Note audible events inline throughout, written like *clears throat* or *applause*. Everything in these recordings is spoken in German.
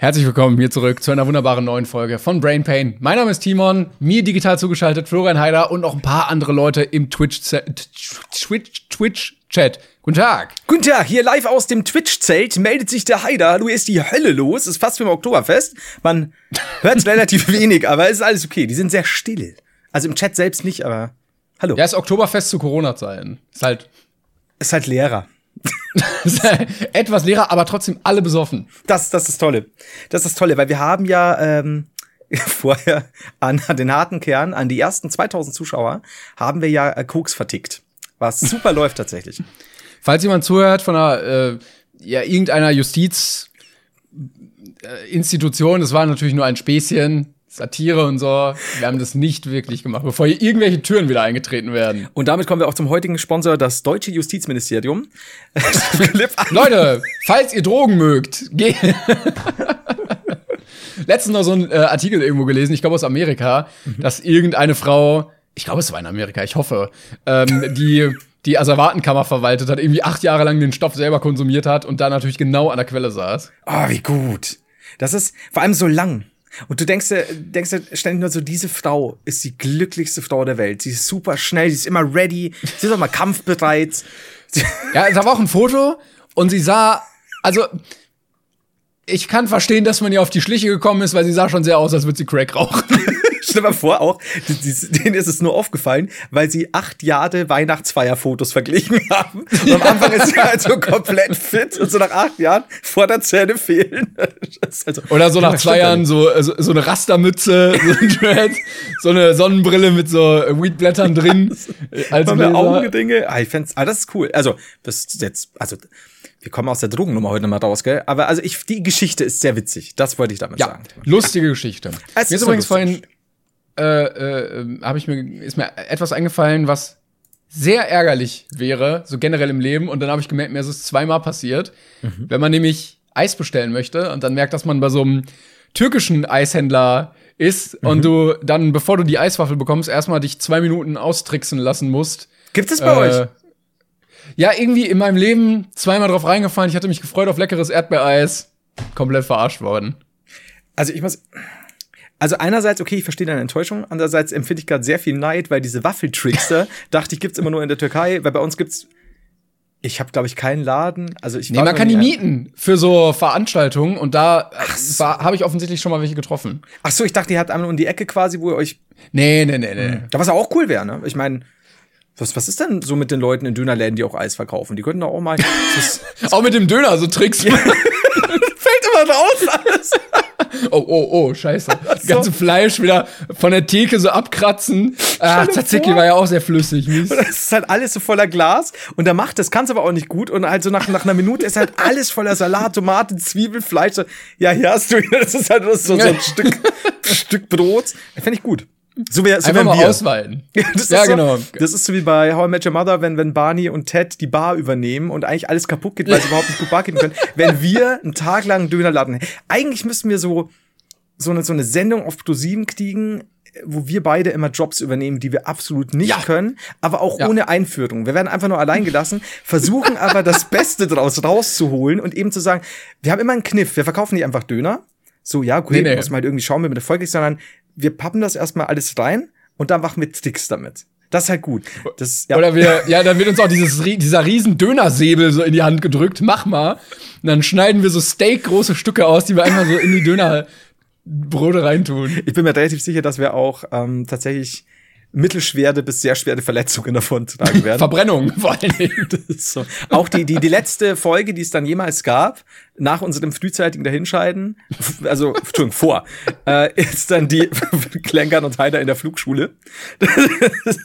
Herzlich willkommen hier zurück zu einer wunderbaren neuen Folge von Brain Pain. Mein Name ist Timon, mir digital zugeschaltet Florian Heider und noch ein paar andere Leute im Twitch Twitch Twitch Chat. Guten Tag. Guten Tag, hier live aus dem Twitch-Zelt meldet sich der Heider. Hallo, ist die Hölle los. Ist fast wie im Oktoberfest. Man hört *laughs* relativ wenig, aber es ist alles okay. Die sind sehr still. Also im Chat selbst nicht, aber hallo. Ja, ist Oktoberfest zu Corona-Zeiten. Ist halt. Ist halt leerer. *laughs* Etwas leerer, aber trotzdem alle besoffen. Das, das ist das Tolle. Das ist das Tolle, weil wir haben ja ähm, *laughs* vorher an den harten Kern, an die ersten 2000 Zuschauer, haben wir ja äh, Koks vertickt. Was *laughs* super läuft tatsächlich. Falls jemand zuhört von einer, äh, ja, irgendeiner Justizinstitution, das war natürlich nur ein Späßchen, Satire und so. Wir haben das nicht wirklich gemacht, bevor hier irgendwelche Türen wieder eingetreten werden. Und damit kommen wir auch zum heutigen Sponsor, das deutsche Justizministerium. *laughs* Leute, falls ihr Drogen mögt, geht. Letztens noch so ein äh, Artikel irgendwo gelesen, ich glaube aus Amerika, mhm. dass irgendeine Frau, ich glaube es war in Amerika, ich hoffe, ähm, die die Asservatenkammer verwaltet hat, irgendwie acht Jahre lang den Stoff selber konsumiert hat und da natürlich genau an der Quelle saß. Oh, wie gut. Das ist vor allem so lang. Und du denkst denkst ständig nur so, diese Frau ist die glücklichste Frau der Welt. Sie ist super schnell, sie ist immer ready, sie ist auch mal kampfbereit. *laughs* Ja, es war auch ein Foto und sie sah, also ich kann verstehen, dass man ihr auf die Schliche gekommen ist, weil sie sah schon sehr aus, als würde sie Crack rauchen. Stell dir mal vor, auch, denen ist es nur aufgefallen, weil sie acht Jahre Weihnachtsfeierfotos verglichen haben. Und am Anfang ist sie *laughs* halt so komplett fit und so nach acht Jahren Vorderzähne fehlen. Also, Oder so nach zwei Jahren so, so, so, eine Rastermütze, so ein Dread, so eine Sonnenbrille mit so Weedblättern drin. *laughs* als Augendinge. Ah, ich fänd's, ah, das ist cool. Also, das ist jetzt, also, wir kommen aus der Drogennummer heute mal raus, gell? Aber also ich, die Geschichte ist sehr witzig. Das wollte ich damit ja, sagen. Lustige Geschichte. Es Mir ist übrigens vorhin äh, äh, habe ich mir ist mir etwas eingefallen, was sehr ärgerlich wäre, so generell im Leben. Und dann habe ich gemerkt, mir ist es zweimal passiert. Mhm. Wenn man nämlich Eis bestellen möchte und dann merkt, dass man bei so einem türkischen Eishändler ist mhm. und du dann, bevor du die Eiswaffel bekommst, erstmal dich zwei Minuten austricksen lassen musst. Gibt es bei äh, euch? Ja, irgendwie in meinem Leben zweimal drauf reingefallen. Ich hatte mich gefreut auf leckeres Erdbeereis. Komplett verarscht worden. Also ich muss, also einerseits, okay, ich verstehe deine Enttäuschung, andererseits empfinde ich gerade sehr viel Neid, weil diese Waffeltrickster, *laughs* dachte ich, gibt's immer nur in der Türkei, weil bei uns gibt's ich habe, glaube ich, keinen Laden. Also ich nee, man kann die mieten für so Veranstaltungen und da äh, so. habe ich offensichtlich schon mal welche getroffen. Ach so, ich dachte, ihr habt einmal um die Ecke quasi, wo ihr euch. Nee, nee, nee, nee. Da was auch cool wäre, ne? Ich meine, was, was ist denn so mit den Leuten in Dönerläden, die auch Eis verkaufen? Die könnten doch auch mal. *laughs* auch mit dem Döner, so Tricks. Ja. *laughs* Fällt immer raus alles. *laughs* oh, oh, oh, scheiße. *laughs* Das ganze Fleisch wieder von der Theke so abkratzen. Ah, Tzatziki war ja auch sehr flüssig. Und das ist halt alles so voller Glas. Und der macht das, kann's aber auch nicht gut. Und halt so nach, nach einer Minute ist halt alles voller Salat, Tomate, Zwiebel, Fleisch. So, ja, hier hast du, *laughs* das ist halt so, so ein Stück, Stück Brot. Fände ich gut. So wie, so Einfach mal wir. ausweiten. *laughs* das ja, so, genau. Das ist so wie bei How I Met Your Mother, wenn, wenn Barney und Ted die Bar übernehmen und eigentlich alles kaputt geht, weil sie *laughs* überhaupt nicht gut Bar gehen können. wenn wir einen Tag lang einen Dönerladen Eigentlich müssten wir so, so eine, so eine Sendung auf ProSieben kriegen, wo wir beide immer Jobs übernehmen, die wir absolut nicht ja. können, aber auch ja. ohne Einführung. Wir werden einfach nur allein gelassen, versuchen aber das Beste daraus rauszuholen und eben zu sagen, wir haben immer einen Kniff, wir verkaufen nicht einfach Döner, so, ja, okay, nee, nee. muss man halt irgendwie schauen, wie man Erfolg ist, sondern wir pappen das erstmal alles rein und dann machen wir Sticks damit. Das ist halt gut. Das, ja. Oder wir, ja, dann wird uns auch dieses, dieser riesen Dönersäbel so in die Hand gedrückt. Mach mal. Und dann schneiden wir so Steak große Stücke aus, die wir einfach so in die Dönerbrote reintun. Ich bin mir relativ sicher, dass wir auch ähm, tatsächlich mittelschwere bis sehr schwere Verletzungen davon tragen werden. *laughs* Verbrennung vor allen Dingen. *laughs* so. Auch die, die, die letzte Folge, die es dann jemals gab, nach unserem frühzeitigen Dahinscheiden, also, Entschuldigung, vor, äh, ist dann die *laughs* Klenkern und Heider in der Flugschule.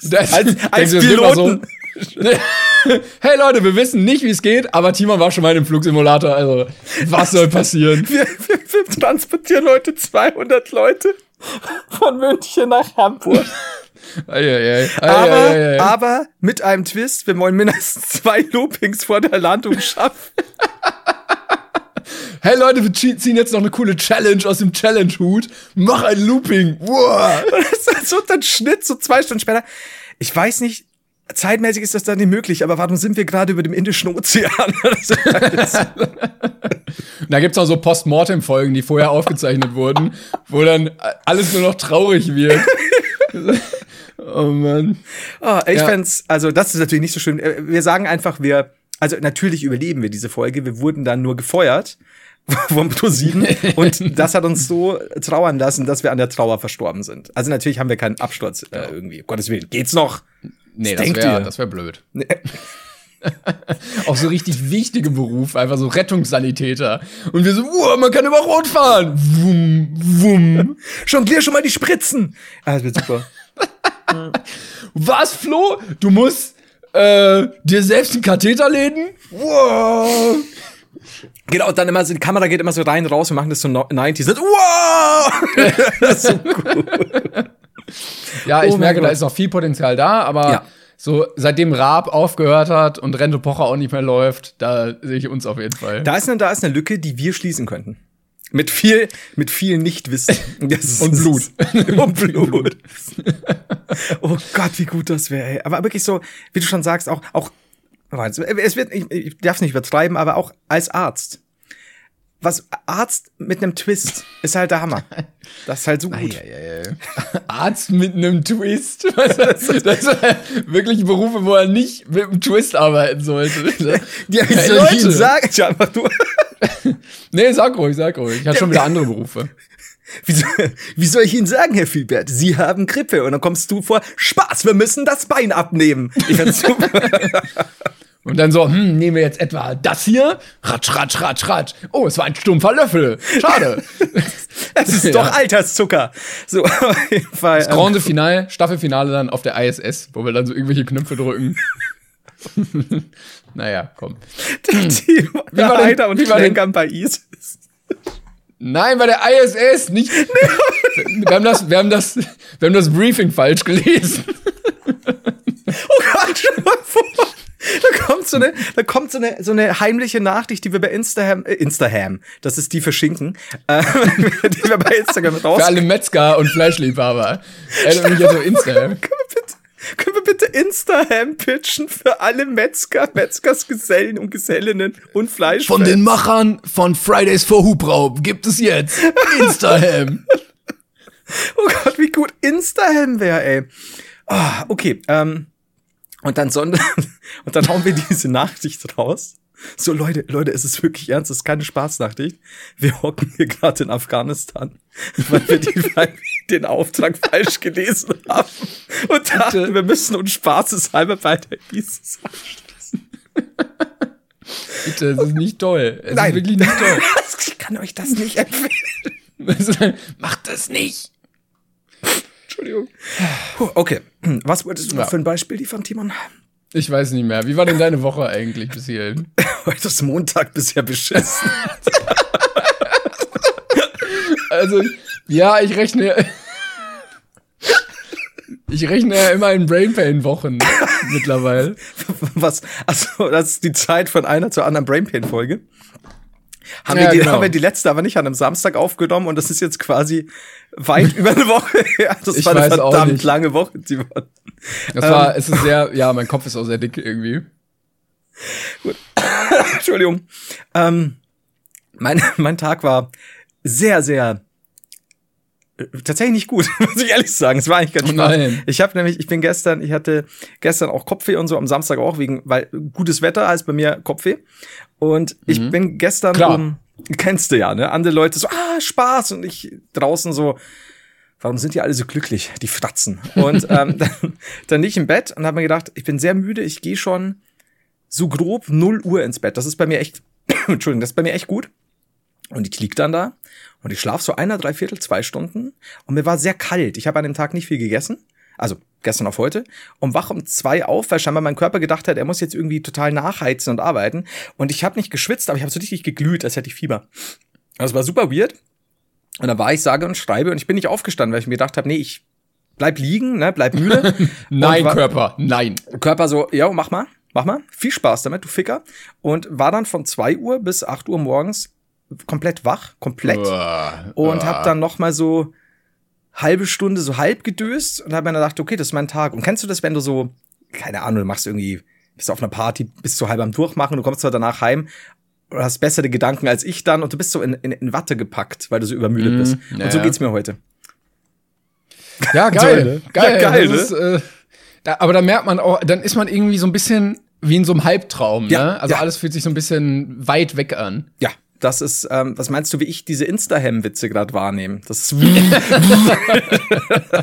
Das, als als Piloten. So. hey Leute, wir wissen nicht, wie es geht, aber Timon war schon mal im Flugsimulator, also was soll passieren? wir, wir, wir transportieren heute 200 Leute von München nach Hamburg. Ei, ei, ei. aber, aber mit einem Twist, wir wollen mindestens *laughs* zwei Loopings vor der Landung schaffen. hey Leute, wir ziehen jetzt noch eine coole Challenge aus dem Challenge-Hut. Mach ein Looping. Wow. *laughs* das ist so dann Schnitt, so zwei Stunden später. Ich weiß nicht, zeitmäßig ist das dann nicht möglich, aber warum sind wir gerade über dem Indischen Ozean? *laughs* da gibt's auch so Postmortem-Folgen, die vorher aufgezeichnet wurden, wo dann alles nur noch traurig wird. Oh Mann. Oh, ich ja. fände also das ist natürlich nicht so schön. Äh, wir sagen einfach, wir, also natürlich überleben wir diese Folge. Wir wurden dann nur gefeuert *laughs* vom ProSieben und *laughs* das hat uns so trauern lassen, dass wir an der Trauer verstorben sind. Also natürlich haben wir keinen Absturz äh, irgendwie. Um Gottes Willen, geht's noch? Nee, das, das wäre wär blöd. *laughs* Nee. auch so richtig wichtige Beruf, einfach so Rettungssanitäter. Und wir so, wow, man kann über Rot fahren. Wum, wum. Jonglier schon mal die Spritzen. Ah, das wird super. *laughs* Was, Flo? Du musst äh, dir selbst einen Katheter legen? Wow. Genau, und dann immer so, die Kamera geht immer so rein, raus, wir machen das so 90s. Wow! *laughs* das ist so cool. Ja, ich oh merke, da ist noch viel Potenzial da, aber ja. so seitdem Raab aufgehört hat und Rente Pocher auch nicht mehr läuft, da sehe ich uns auf jeden Fall. Da ist, eine, da ist eine Lücke, die wir schließen könnten. Mit viel, mit viel Nichtwissen. *laughs* *laughs* und Blut. und Blut. *laughs* oh Gott, wie gut das wäre. Aber wirklich so, wie du schon sagst, auch, auch, es wird, ich, ich darf es nicht übertreiben, aber auch als Arzt was Arzt mit einem Twist ist halt der Hammer. *laughs* Das ist halt so gut. Arzt mit einem Twist. *laughs* Das, ist *laughs* wirklich Berufe, wo er nicht mit einem Twist arbeiten sollte. Die hey, soll Leute. ich sagen? Ja, einfach du. nee, sag ruhig, sag ruhig. Ich habe schon wieder andere Berufe. Wie soll, wie soll ich Ihnen sagen, Herr Filbert? Sie haben Grippe und dann kommst du vor, Spaß, wir müssen das Bein abnehmen. Ich find's super. Und dann so, hm, nehmen wir jetzt etwa das hier? Ratsch, ratsch, ratsch, ratsch. Oh, es war ein stumpfer Löffel. Schade. *laughs* es ist ja. doch Alterszucker. So, *laughs* auf jeden Fall. Das Grande ähm, Finale, Staffelfinale dann auf der ISS, wo wir dann so irgendwelche Knöpfe drücken. *laughs* naja, komm. Die, die, wie war denn, Alter und wie war denn bei ISIS? Nein, bei der ISS, nicht. wir, haben das, wir, haben das, wir haben das Briefing falsch gelesen. oh Gott, schon mal vor. Da kommt so eine, da kommt so eine, so eine heimliche Nachricht, die wir bei Instagram, äh, Instagram, das ist die für Schinken, äh, *laughs* die wir bei Instagram raus. Für alle Metzger und Fleischliebhaber. Erinnert mich also Instagram. Können wir bitte, können wir bitte Instaham pitchen für alle Metzger, Metzgersgesellen und Gesellinnen und Fleisch? Von den Machern von Fridays for Hubraub gibt es jetzt Instaham. *laughs* oh Gott, wie gut Instaham wäre, ey. Oh, okay, ähm, und dann, sondern, *laughs* und dann hauen wir diese Nachricht raus. So, Leute, Leute, es ist wirklich ernst, es ist keine Spaßnachricht. Wir hocken hier gerade in Afghanistan, *laughs* weil wir, die, weil den Auftrag falsch gelesen haben und dachten, wir müssen uns spaßeshalber bei der ISIS anschließen. Bitte, das ist nicht toll. Es Nein. ist wirklich nicht toll. *laughs* Ich kann euch das nicht empfehlen. Macht das nicht. Entschuldigung. Okay, was wolltest du ja. für ein Beispiel liefern, Timon? Ich weiß nicht mehr. Wie war denn deine Woche eigentlich bis hierhin? *laughs* Heute ist Montag bisher beschissen. *laughs* also, ja, ich rechne. *laughs* Ich rechne ja immer in Brainpain-Wochen mittlerweile. Was? Achso, das ist die Zeit von einer zur anderen Brainpain-Folge. Haben, ja, wir die, *laughs* genau. haben wir die letzte aber nicht an einem Samstag aufgenommen und das ist jetzt quasi weit *laughs* über eine Woche her. Das ich war eine verdammt lange Woche, Simon. Das war, ähm, es ist sehr, ja, mein Kopf ist auch sehr dick irgendwie. Gut. *coughs* Entschuldigung. Ähm, mein, *laughs* mein Tag war sehr, sehr tatsächlich nicht gut, *laughs* muss ich ehrlich sagen. Es war eigentlich ganz spannend. Nein. Ich habe nämlich, ich bin gestern, ich hatte gestern auch Kopfweh und so am Samstag auch wegen, weil gutes Wetter heißt bei mir Kopfweh. Und ich mhm. bin gestern Klar. um, kennst du ja, ne? Andere Leute so, ah, Spaß. Und ich draußen so, warum sind die alle so glücklich, die Fratzen? Und *laughs* ähm, dann, dann nicht im Bett und habe mir gedacht, ich bin sehr müde, ich gehe schon so grob 0 Uhr ins Bett. Das ist bei mir echt, *coughs* Entschuldigung, das ist bei mir echt gut. Und ich lieg dann da und ich schlafe so einer, drei Viertel, zwei Stunden. Und mir war sehr kalt. Ich habe an dem Tag nicht viel gegessen. Also gestern auf heute, und wach um zwei auf, weil scheinbar mein Körper gedacht hat, er muss jetzt irgendwie total nachheizen und arbeiten. Und ich habe nicht geschwitzt, aber ich habe so richtig geglüht, als hätte ich Fieber. Das war super weird. Und dann war ich sage und schreibe und ich bin nicht aufgestanden, weil ich mir gedacht habe, nee, ich bleib liegen, ne, bleib müde. *laughs* nein, war, Körper, nein. Körper so, ja, mach mal, mach mal. Viel Spaß damit, du Ficker. Und war dann von zwei Uhr bis acht Uhr morgens komplett wach, komplett. Uah, und uah. hab dann noch mal so halbe Stunde so halb gedöst und hab mir dann gedacht, okay, das ist mein Tag. Und kennst du das, wenn du so, keine Ahnung, du machst irgendwie, bist auf einer Party, bist so halb am Durchmachen, du kommst zwar danach heim oder hast bessere Gedanken als ich dann und du bist so in, in, in Watte gepackt, weil du so übermüdet mm, bist. Und so geht's mir heute. Ja, *laughs* geil. so, geil. Ja, geil ne? ist, äh, da, aber da merkt man auch, dann ist man irgendwie so ein bisschen wie in so einem Halbtraum, ja, ne? Also ja. alles fühlt sich so ein bisschen weit weg an. Ja, das ist, ähm, was meinst du, wie ich diese Insta-Hem-Witze gerade wahrnehme? Das ist,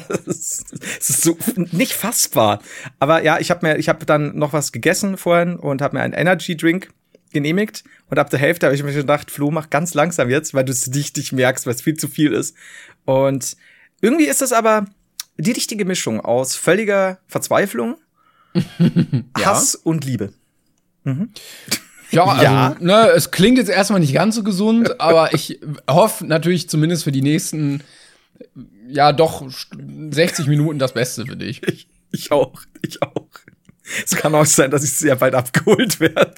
das ist, das ist so nicht fassbar. Aber ja, ich habe mir, ich habe dann noch was gegessen vorhin und habe mir einen Energy Drink genehmigt und ab der Hälfte habe ich mir gedacht, Flo, mach ganz langsam jetzt, weil du es nicht merkst, weil es viel zu viel ist. Und irgendwie ist das aber die richtige Mischung aus völliger Verzweiflung, *laughs* ja. Hass und Liebe. Mhm. Ja, also, ja. Ne, es klingt jetzt erstmal nicht ganz so gesund, *laughs* aber ich hoffe natürlich zumindest für die nächsten, ja, doch 60 Minuten das Beste für dich. Ich, ich auch, ich auch. Es kann auch sein, dass ich sehr bald abgeholt werde.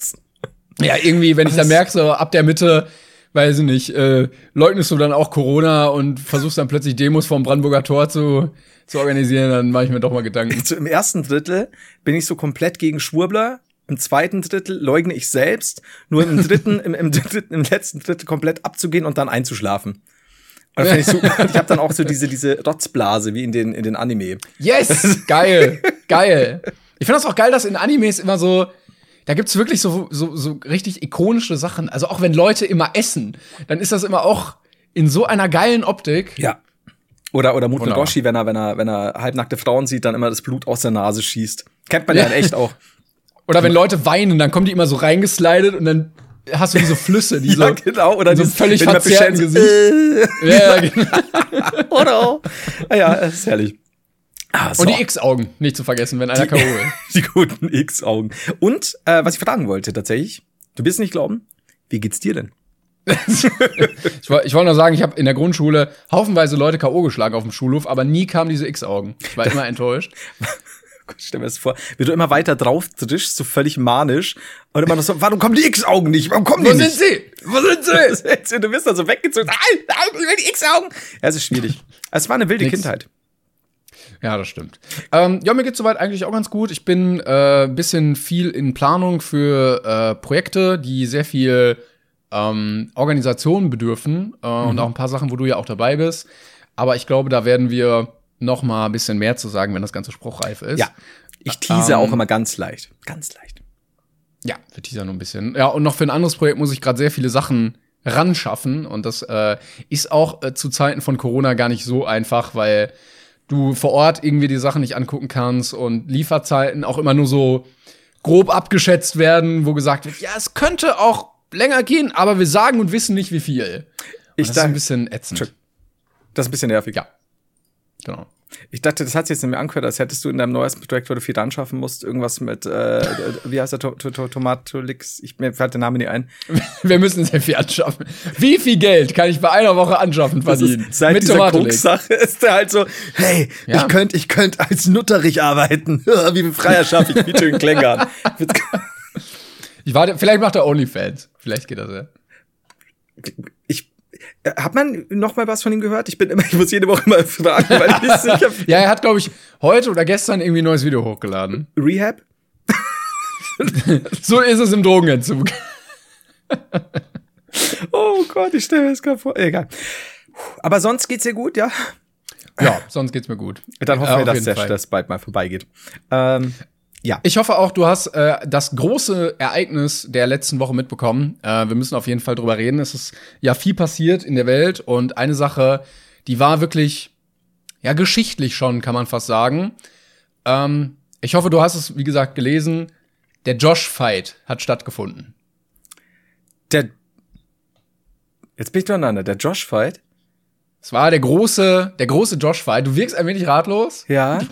Ja, irgendwie, wenn ich dann merke, so ab der Mitte, weiß ich nicht, äh, leugnest du dann auch Corona und versuchst dann plötzlich Demos vom Brandenburger Tor zu, zu organisieren, dann mache ich mir doch mal Gedanken. Also Im ersten Drittel bin ich so komplett gegen Schwurbler. Im zweiten Drittel leugne ich selbst, nur im dritten, im, im, dritten, im letzten Drittel komplett abzugehen und dann einzuschlafen. Und ich, *laughs* ich habe dann auch so diese, diese Rotzblase wie in den, in den Anime. Yes! Geil! geil! Ich finde das auch geil, dass in Animes immer so, da gibt's wirklich so, so, so richtig ikonische Sachen. Also auch wenn Leute immer essen, dann ist das immer auch in so einer geilen Optik. Ja. Oder, oder Mutmedoshi, wenn er, wenn er, wenn er halbnackte Frauen sieht, dann immer das Blut aus der Nase schießt. Kennt man ja, ja *laughs* in echt auch. Oder wenn Leute weinen, dann kommen die immer so reingeslidet und dann hast du diese Flüsse, die *laughs* ja, so, genau. Oder so völlig verzerrten Gesicht. Äh. ja, *laughs* genau. Oder? Ah ja, das ist herrlich. Ah, so. Und die X-Augen, nicht zu vergessen, wenn einer K.O. *laughs* Die guten X-Augen. Und, äh, was ich fragen wollte tatsächlich, du wirst nicht glauben, wie geht's dir denn? ich wollte ich wollt nur sagen, ich habe in der Grundschule haufenweise Leute K.O. geschlagen auf dem Schulhof, aber nie kamen diese X-Augen. Ich war immer enttäuscht. Stell mir das vor, wie du immer weiter drauf trischst, so völlig manisch. Und immer noch so, warum kommen die X-Augen nicht? Warum kommen die Wo nicht? sind sie? Wo sind sie? *laughs* du bist dann so weggezogen. Nein, nein, ich will die X-Augen. Ja, es ist schwierig. Es war eine wilde Nix. Kindheit. Ja, das stimmt. Ähm, ja, mir geht's soweit eigentlich auch ganz gut. Ich bin äh, bisschen viel in Planung für äh, Projekte, die sehr viel ähm, Organisation bedürfen äh, mhm. und auch ein paar Sachen, wo du ja auch dabei bist. Aber ich glaube, da werden wir noch mal ein bisschen mehr zu sagen, wenn das Ganze spruchreif ist. Ja, ich tease ähm, auch immer ganz leicht. Ganz leicht. Ja, wir teasern nur ein bisschen. Ja, und noch für ein anderes Projekt muss ich gerade sehr viele Sachen ran schaffen. Und das äh, ist auch äh, zu Zeiten von Corona gar nicht so einfach, weil du vor Ort irgendwie die Sachen nicht angucken kannst und Lieferzeiten auch immer nur so grob abgeschätzt werden, wo gesagt wird, ja, es könnte auch länger gehen, aber wir sagen und wissen nicht, wie viel. ich das ist ein bisschen ätzend. Das ist ein bisschen nervig. Ja. Genau. Ich dachte, das hat sich jetzt nicht mehr angehört, als hättest du in deinem neuesten Projekt, wo du viel anschaffen musst, irgendwas mit, äh, wie heißt der, to to Tomatolix? Ich, mir fällt der Name nicht ein. *laughs* Wir müssen sehr viel anschaffen. Wie viel Geld kann ich bei einer Woche anschaffen verdienen? Ist, seit mit dieser Koks-Sache ist der halt so, hey, ja. ich könnte ich könnt als Nutterich arbeiten. *laughs* wie viel Freier schaffe ich, wie schön Klängern. ich warte, vielleicht macht er Onlyfans. Vielleicht geht das ja. Ich äh, hat man noch mal was von ihm gehört? Ich bin immer, *laughs* ich muss jede Woche mal fragen, weil ich nicht sicher bin. *laughs* ja, er hat, glaube ich, heute oder gestern irgendwie ein neues Video hochgeladen. Rehab? *laughs* so ist es im Drogenentzug. oh Gott, ich stelle mir das gerade vor. Egal. Aber sonst geht's dir gut, ja? Ja, sonst geht's mir gut. Dann hoffen wir, dass der Stress bald mal vorbeigeht. Ähm, ja. Ich hoffe auch, du hast äh, das große Ereignis der letzten Woche mitbekommen. Äh, wir müssen auf jeden Fall drüber reden. Es ist ja viel passiert in der Welt und eine Sache, die war wirklich, ja, geschichtlich schon, kann man fast sagen. Ähm, ich hoffe, du hast es, wie gesagt, gelesen. Der Josh-Fight hat stattgefunden. Der. Jetzt bin ich durcheinander. Der Josh-Fight? Es war der große, der große Josh-Fight. Du wirkst ein wenig ratlos. Ja. *laughs*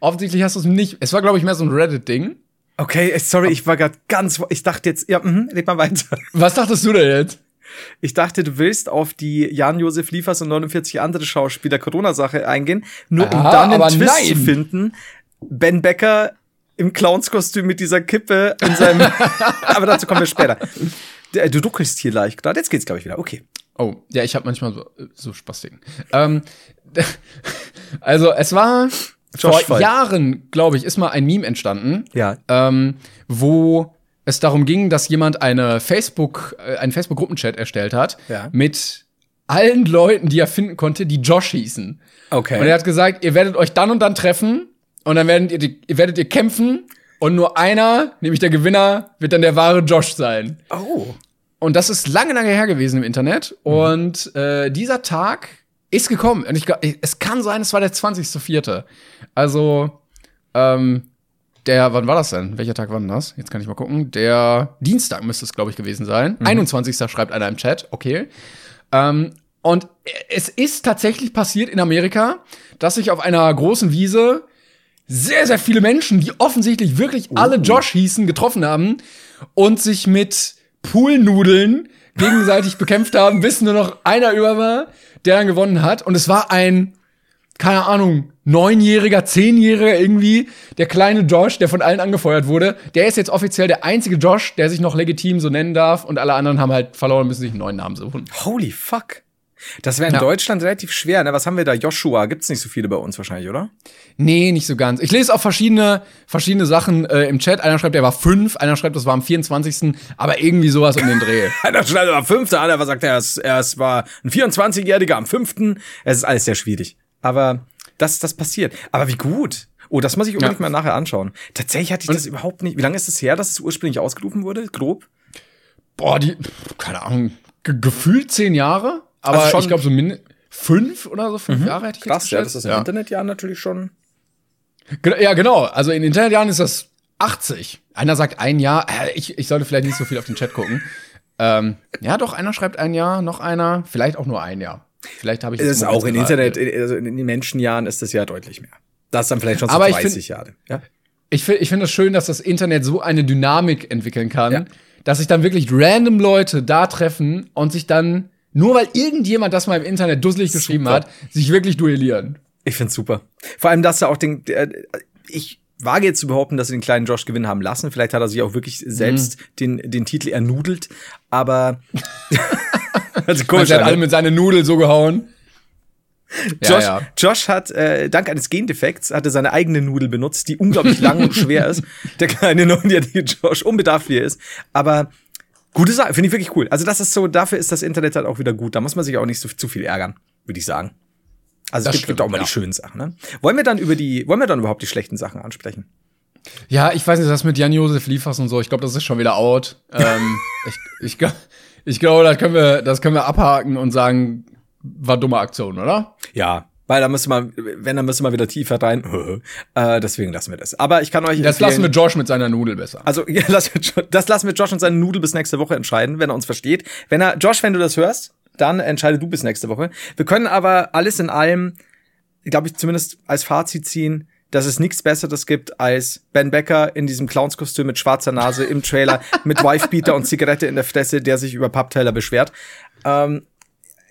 Offensichtlich hast du es nicht. Es war, glaube ich, mehr so ein Reddit-Ding. Okay, sorry, ich war gerade ganz. Ich dachte jetzt, ja, mh, red mal weiter. Was dachtest du denn jetzt? Ich dachte, du willst auf die Jan-Josef Liefers und 49 andere Schauspieler Corona-Sache eingehen, nur um dann einen Twist nein. zu finden. Ben Becker im Clownskostüm mit dieser Kippe in seinem. *laughs* aber dazu kommen wir später. Du duckelst hier leicht gerade. Jetzt geht's, glaube ich, wieder. Okay. Oh, ja, ich habe manchmal so, so Spastiken. Ähm, *laughs* also, es war Josh vor Jahren, glaube ich, ist mal ein Meme entstanden. Ja. Ähm, wo es darum ging, dass jemand eine Facebook, äh, einen Facebook-Gruppenchat erstellt hat ja. mit allen Leuten, die er finden konnte, die Josh hießen. Okay. Und er hat gesagt, ihr werdet euch dann und dann treffen und dann werdet ihr, ihr werdet ihr kämpfen und nur einer, nämlich der Gewinner, wird dann der wahre Josh sein. Oh. Und das ist lange, lange her gewesen im Internet. Mhm. Und äh, dieser Tag ist gekommen. Und ich glaube, es kann sein, es war der 20.04. Also, ähm, der, wann war das denn? Welcher Tag war denn das? Jetzt kann ich mal gucken. Der Dienstag müsste es, glaube ich, gewesen sein. Mhm. 21. schreibt einer im Chat, okay. Ähm, und es ist tatsächlich passiert in Amerika, dass sich auf einer großen Wiese sehr, sehr viele Menschen, die offensichtlich wirklich alle Josh hießen, getroffen haben und sich mit Poolnudeln gegenseitig bekämpft haben, bis nur noch einer über war, der dann gewonnen hat. Und es war ein, keine Ahnung, neunjähriger, zehnjähriger irgendwie, der kleine Josh, der von allen angefeuert wurde. Der ist jetzt offiziell der einzige Josh, der sich noch legitim so nennen darf. Und alle anderen haben halt verloren, müssen sich einen neuen Namen suchen. Holy fuck. Das wäre in ja. Deutschland relativ schwer, ne? Was haben wir da? Joshua, gibt's nicht so viele bei uns wahrscheinlich, oder? Nee, nicht so ganz. Ich lese auch verschiedene, verschiedene Sachen äh, im Chat. Einer schreibt, er war fünf, einer schreibt, das war am 24. Aber irgendwie sowas um den Dreh. *laughs* einer schreibt, er war fünf, der andere sagt, er, ist, er ist, war ein 24-Jähriger am fünften. Es ist alles sehr schwierig. Aber das, das passiert. Aber wie gut. Oh, das muss ich unbedingt ja. mal nachher anschauen. Tatsächlich hatte ich Und das überhaupt nicht. Wie lange ist es her, dass es ursprünglich ausgerufen wurde? Grob? Boah, die, keine Ahnung, gefühlt zehn Jahre? Aber also ich glaube, so min fünf oder so, fünf mhm. Jahre hätte ich Krass, jetzt ja, das ist im ja. Internetjahr natürlich schon. Ja, genau. Also in Internetjahren ist das 80. Einer sagt ein Jahr. Ich, ich sollte vielleicht nicht so viel auf den Chat gucken. Ähm, ja, doch, einer schreibt ein Jahr, noch einer, vielleicht auch nur ein Jahr. Vielleicht habe ich es ist auch in Internet, also in den Menschenjahren ist das ja deutlich mehr. Das ist dann vielleicht schon so Aber 30 find, Jahre. Ja? Ich finde ich finde es das schön, dass das Internet so eine Dynamik entwickeln kann, ja. dass sich dann wirklich random Leute da treffen und sich dann nur weil irgendjemand das mal im Internet dusselig geschrieben hat, sich wirklich duellieren. Ich find's super. Vor allem, dass er auch den, äh, ich wage jetzt zu behaupten, dass sie den kleinen Josh gewinnen haben lassen. Vielleicht hat er sich auch wirklich selbst mhm. den, den Titel ernudelt, aber *laughs* also komisch, er hat alle mit seiner Nudel so gehauen. Josh, ja, ja. Josh hat äh, dank eines Gendefekts hatte seine eigene Nudel benutzt, die unglaublich lang und schwer ist. Der kleine *laughs* neunjährige Josh unbedarft wie er ist, aber Gute Sache, finde ich wirklich cool. Also das ist so, dafür ist das Internet halt auch wieder gut. Da muss man sich auch nicht so zu viel ärgern, würde ich sagen. Also es gibt, stimmt, gibt, auch mal ja. die schönen Sachen. Ne? Wollen wir dann über die, wollen wir dann überhaupt die schlechten Sachen ansprechen? Ja, ich weiß nicht, das mit Jan-Josef Liefers und so, ich glaube, das ist schon wieder out. ähm, *laughs* ich, ich, ich glaube, das können wir, das können wir abhaken und sagen, war dumme Aktion, oder? Ja, weil da müsste man, wenn, dann müsste man wieder tiefer rein. *laughs* äh, deswegen lassen wir das. Aber ich kann euch. Das lassen wir Josh mit seiner Nudel besser. Also, *laughs* ja, das lassen wir Josh und seine Nudel bis nächste Woche entscheiden, wenn er uns versteht. Wenn er, Josh, wenn du das hörst, dann entscheide du bis nächste Woche. Wir können aber alles in allem, glaube ich, zumindest als Fazit ziehen, dass es nichts Besseres gibt als Ben Becker in diesem Clownskostüm mit schwarzer Nase im Trailer *laughs* mit Wifebeater und Zigarette in der Fresse, der sich über Pappteller beschwert. Ähm,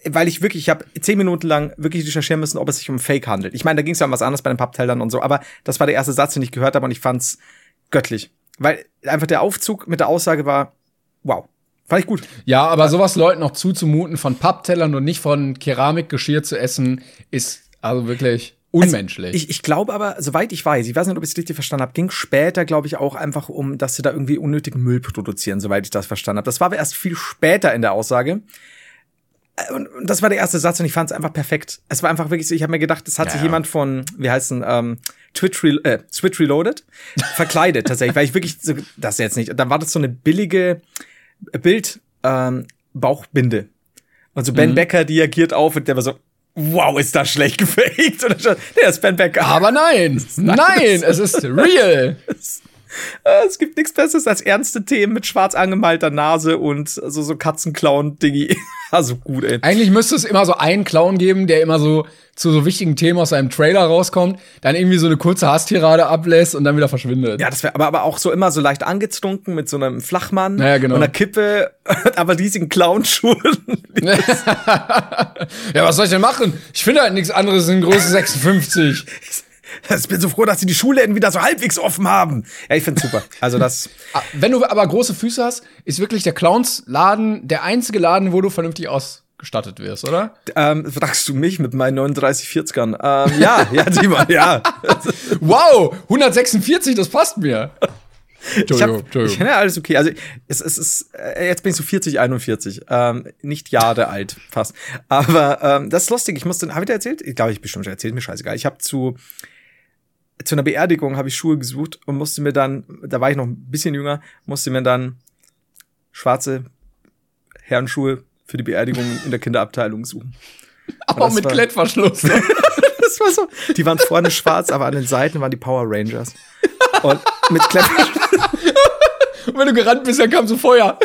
weil ich wirklich, ich habe zehn Minuten lang wirklich recherchieren müssen, ob es sich um Fake handelt. Ich meine, da ging es ja um was anderes bei den Papptellern und so, aber das war der erste Satz, den ich gehört habe und ich fand's göttlich. Weil einfach der Aufzug mit der Aussage war, wow. Fand ich gut. Ja, aber sowas Leuten noch zuzumuten, von Papptellern und nicht von Keramikgeschirr zu essen, ist also wirklich unmenschlich. Also ich, ich glaube aber, soweit ich weiß, ich weiß nicht, ob ich es richtig verstanden habe, ging später, glaube ich, auch einfach um, dass sie da irgendwie unnötigen Müll produzieren, soweit ich das verstanden habe. Das war aber erst viel später in der Aussage und, und das war der erste Satz und ich fand es einfach perfekt. Es war einfach wirklich so, ich habe mir gedacht, es hat ja, sich jemand von, wie heißt denn, ähm, Twitch, Re äh, Switch Reloaded verkleidet tatsächlich, weil ich wirklich so, das jetzt nicht. Dann war das so eine billige Bild ähm, Bauchbinde. Und so Ben mhm. Becker reagiert auf und der war so, wow, ist das schlecht *laughs* gefaked? Schon, der ist Ben Becker. Aber nein, *laughs* nein, es ist real. *laughs* Äh, es gibt nichts Besseres als ernste Themen mit schwarz angemalter Nase und so, so Katzenclown-Dingi. *laughs* also gut, ey. Eigentlich müsste es immer so einen Clown geben, der immer so zu so wichtigen Themen aus seinem Trailer rauskommt, dann irgendwie so eine kurze Hasstirade ablässt und dann wieder verschwindet. Ja, das wäre aber, aber auch so immer so leicht angetrunken mit so einem Flachmann ja, genau. und einer Kippe, *laughs* aber riesigen Clownschuhen. *laughs* ja, was soll ich denn machen? Ich finde halt nichts anderes in Größe 56. Ich bin so froh, dass sie die Schulläden wieder so halbwegs offen haben. Ja, ich find's super. Also das. *laughs* Ah, wenn du aber große Füße hast, ist wirklich der Clownsladen der einzige Laden, wo du vernünftig ausgestattet wirst, oder? Ähm, fragst du mich mit meinen 39 40ern? Ähm, ja, *laughs* ja, Simon, ja. *laughs* wow, 146, das passt mir. Entschuldigung, ich, hab, ich ja, alles okay. Also es, es ist äh, jetzt bin ich so 40, 41, ähm, nicht Jahre alt fast. Aber ähm, das ist lustig. Ich musste, habe ich dir erzählt? Ich glaube, ich bestimmt schon erzählt. Mir scheißegal. Ich habe zu zu einer Beerdigung habe ich Schuhe gesucht und musste mir dann, da war ich noch ein bisschen jünger, musste mir dann schwarze Herrenschuhe für die Beerdigung in der Kinderabteilung suchen. *laughs* Aber mit war, Klettverschluss. *laughs* das war so. Die waren vorne schwarz, aber an den Seiten waren die Power Rangers. Und mit Klettverschluss. und *laughs* wenn du gerannt bist, dann kam so Feuer.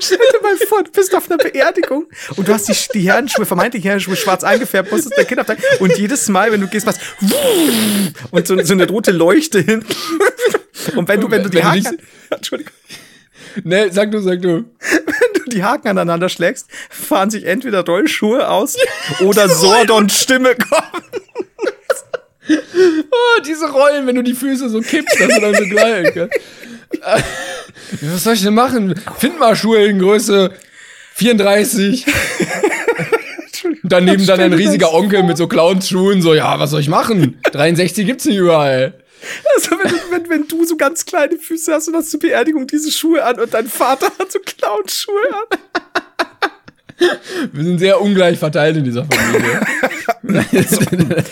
Stell dir mal vor, du bist auf einer Beerdigung und du hast die, die Herrenschuhe, vermeintlich Herrenschuhe schwarz eingefärbt, musstest der Kinderabteilung und jedes Mal, wenn du gehst, was und so, so eine rote Leuchte hin. Und wenn du, wenn du die Haken, Entschuldigung. Nee, sag du, sag du. Wenn du die Haken aneinander schlägst, fahren sich entweder Rollschuhe aus oder Sordons Stimme kommt. Oh, diese Rollen, wenn du die Füße so kippst, dass du dann so gleich. Was soll ich denn machen? Find mal Schuhe in Größe 34. Daneben dann ein riesiger Onkel mit so Clownsschuhen, so, ja, was soll ich machen? 63 gibt's nicht überall. Also, wenn, wenn, wenn du so ganz kleine Füße hast und hast zur Beerdigung diese Schuhe an und dein Vater hat so Clownschuhe an. Wir sind sehr ungleich verteilt in dieser Familie. *laughs*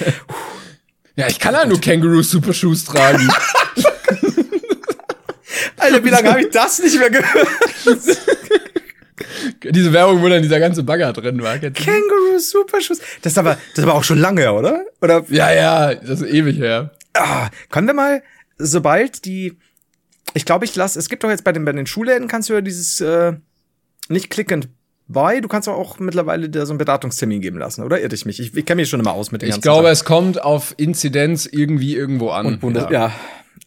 ja, ich kann ja nur Kangaroo Super Shoes tragen. *laughs* Alter, wie lange habe ich das nicht mehr gehört? Diese Werbung, wo dann dieser ganze Bagger drin war. Kangaroo Superschuss. Das ist aber, das ist aber auch schon lange oder? Oder? Ja, ja, das ist ewig her. Ah, können wir mal, sobald die, ich glaube, ich lasse, es gibt doch jetzt bei den, bei den Schulläden kannst du ja dieses, äh, nicht klickend bei, du kannst auch mittlerweile dir so einen Bedatungstermin geben lassen, oder? Irr dich mich. Ich, ich kenne mich schon immer aus mit den Ich glaube, Sachen. es kommt auf Inzidenz irgendwie irgendwo an. Und Bundes ja. ja.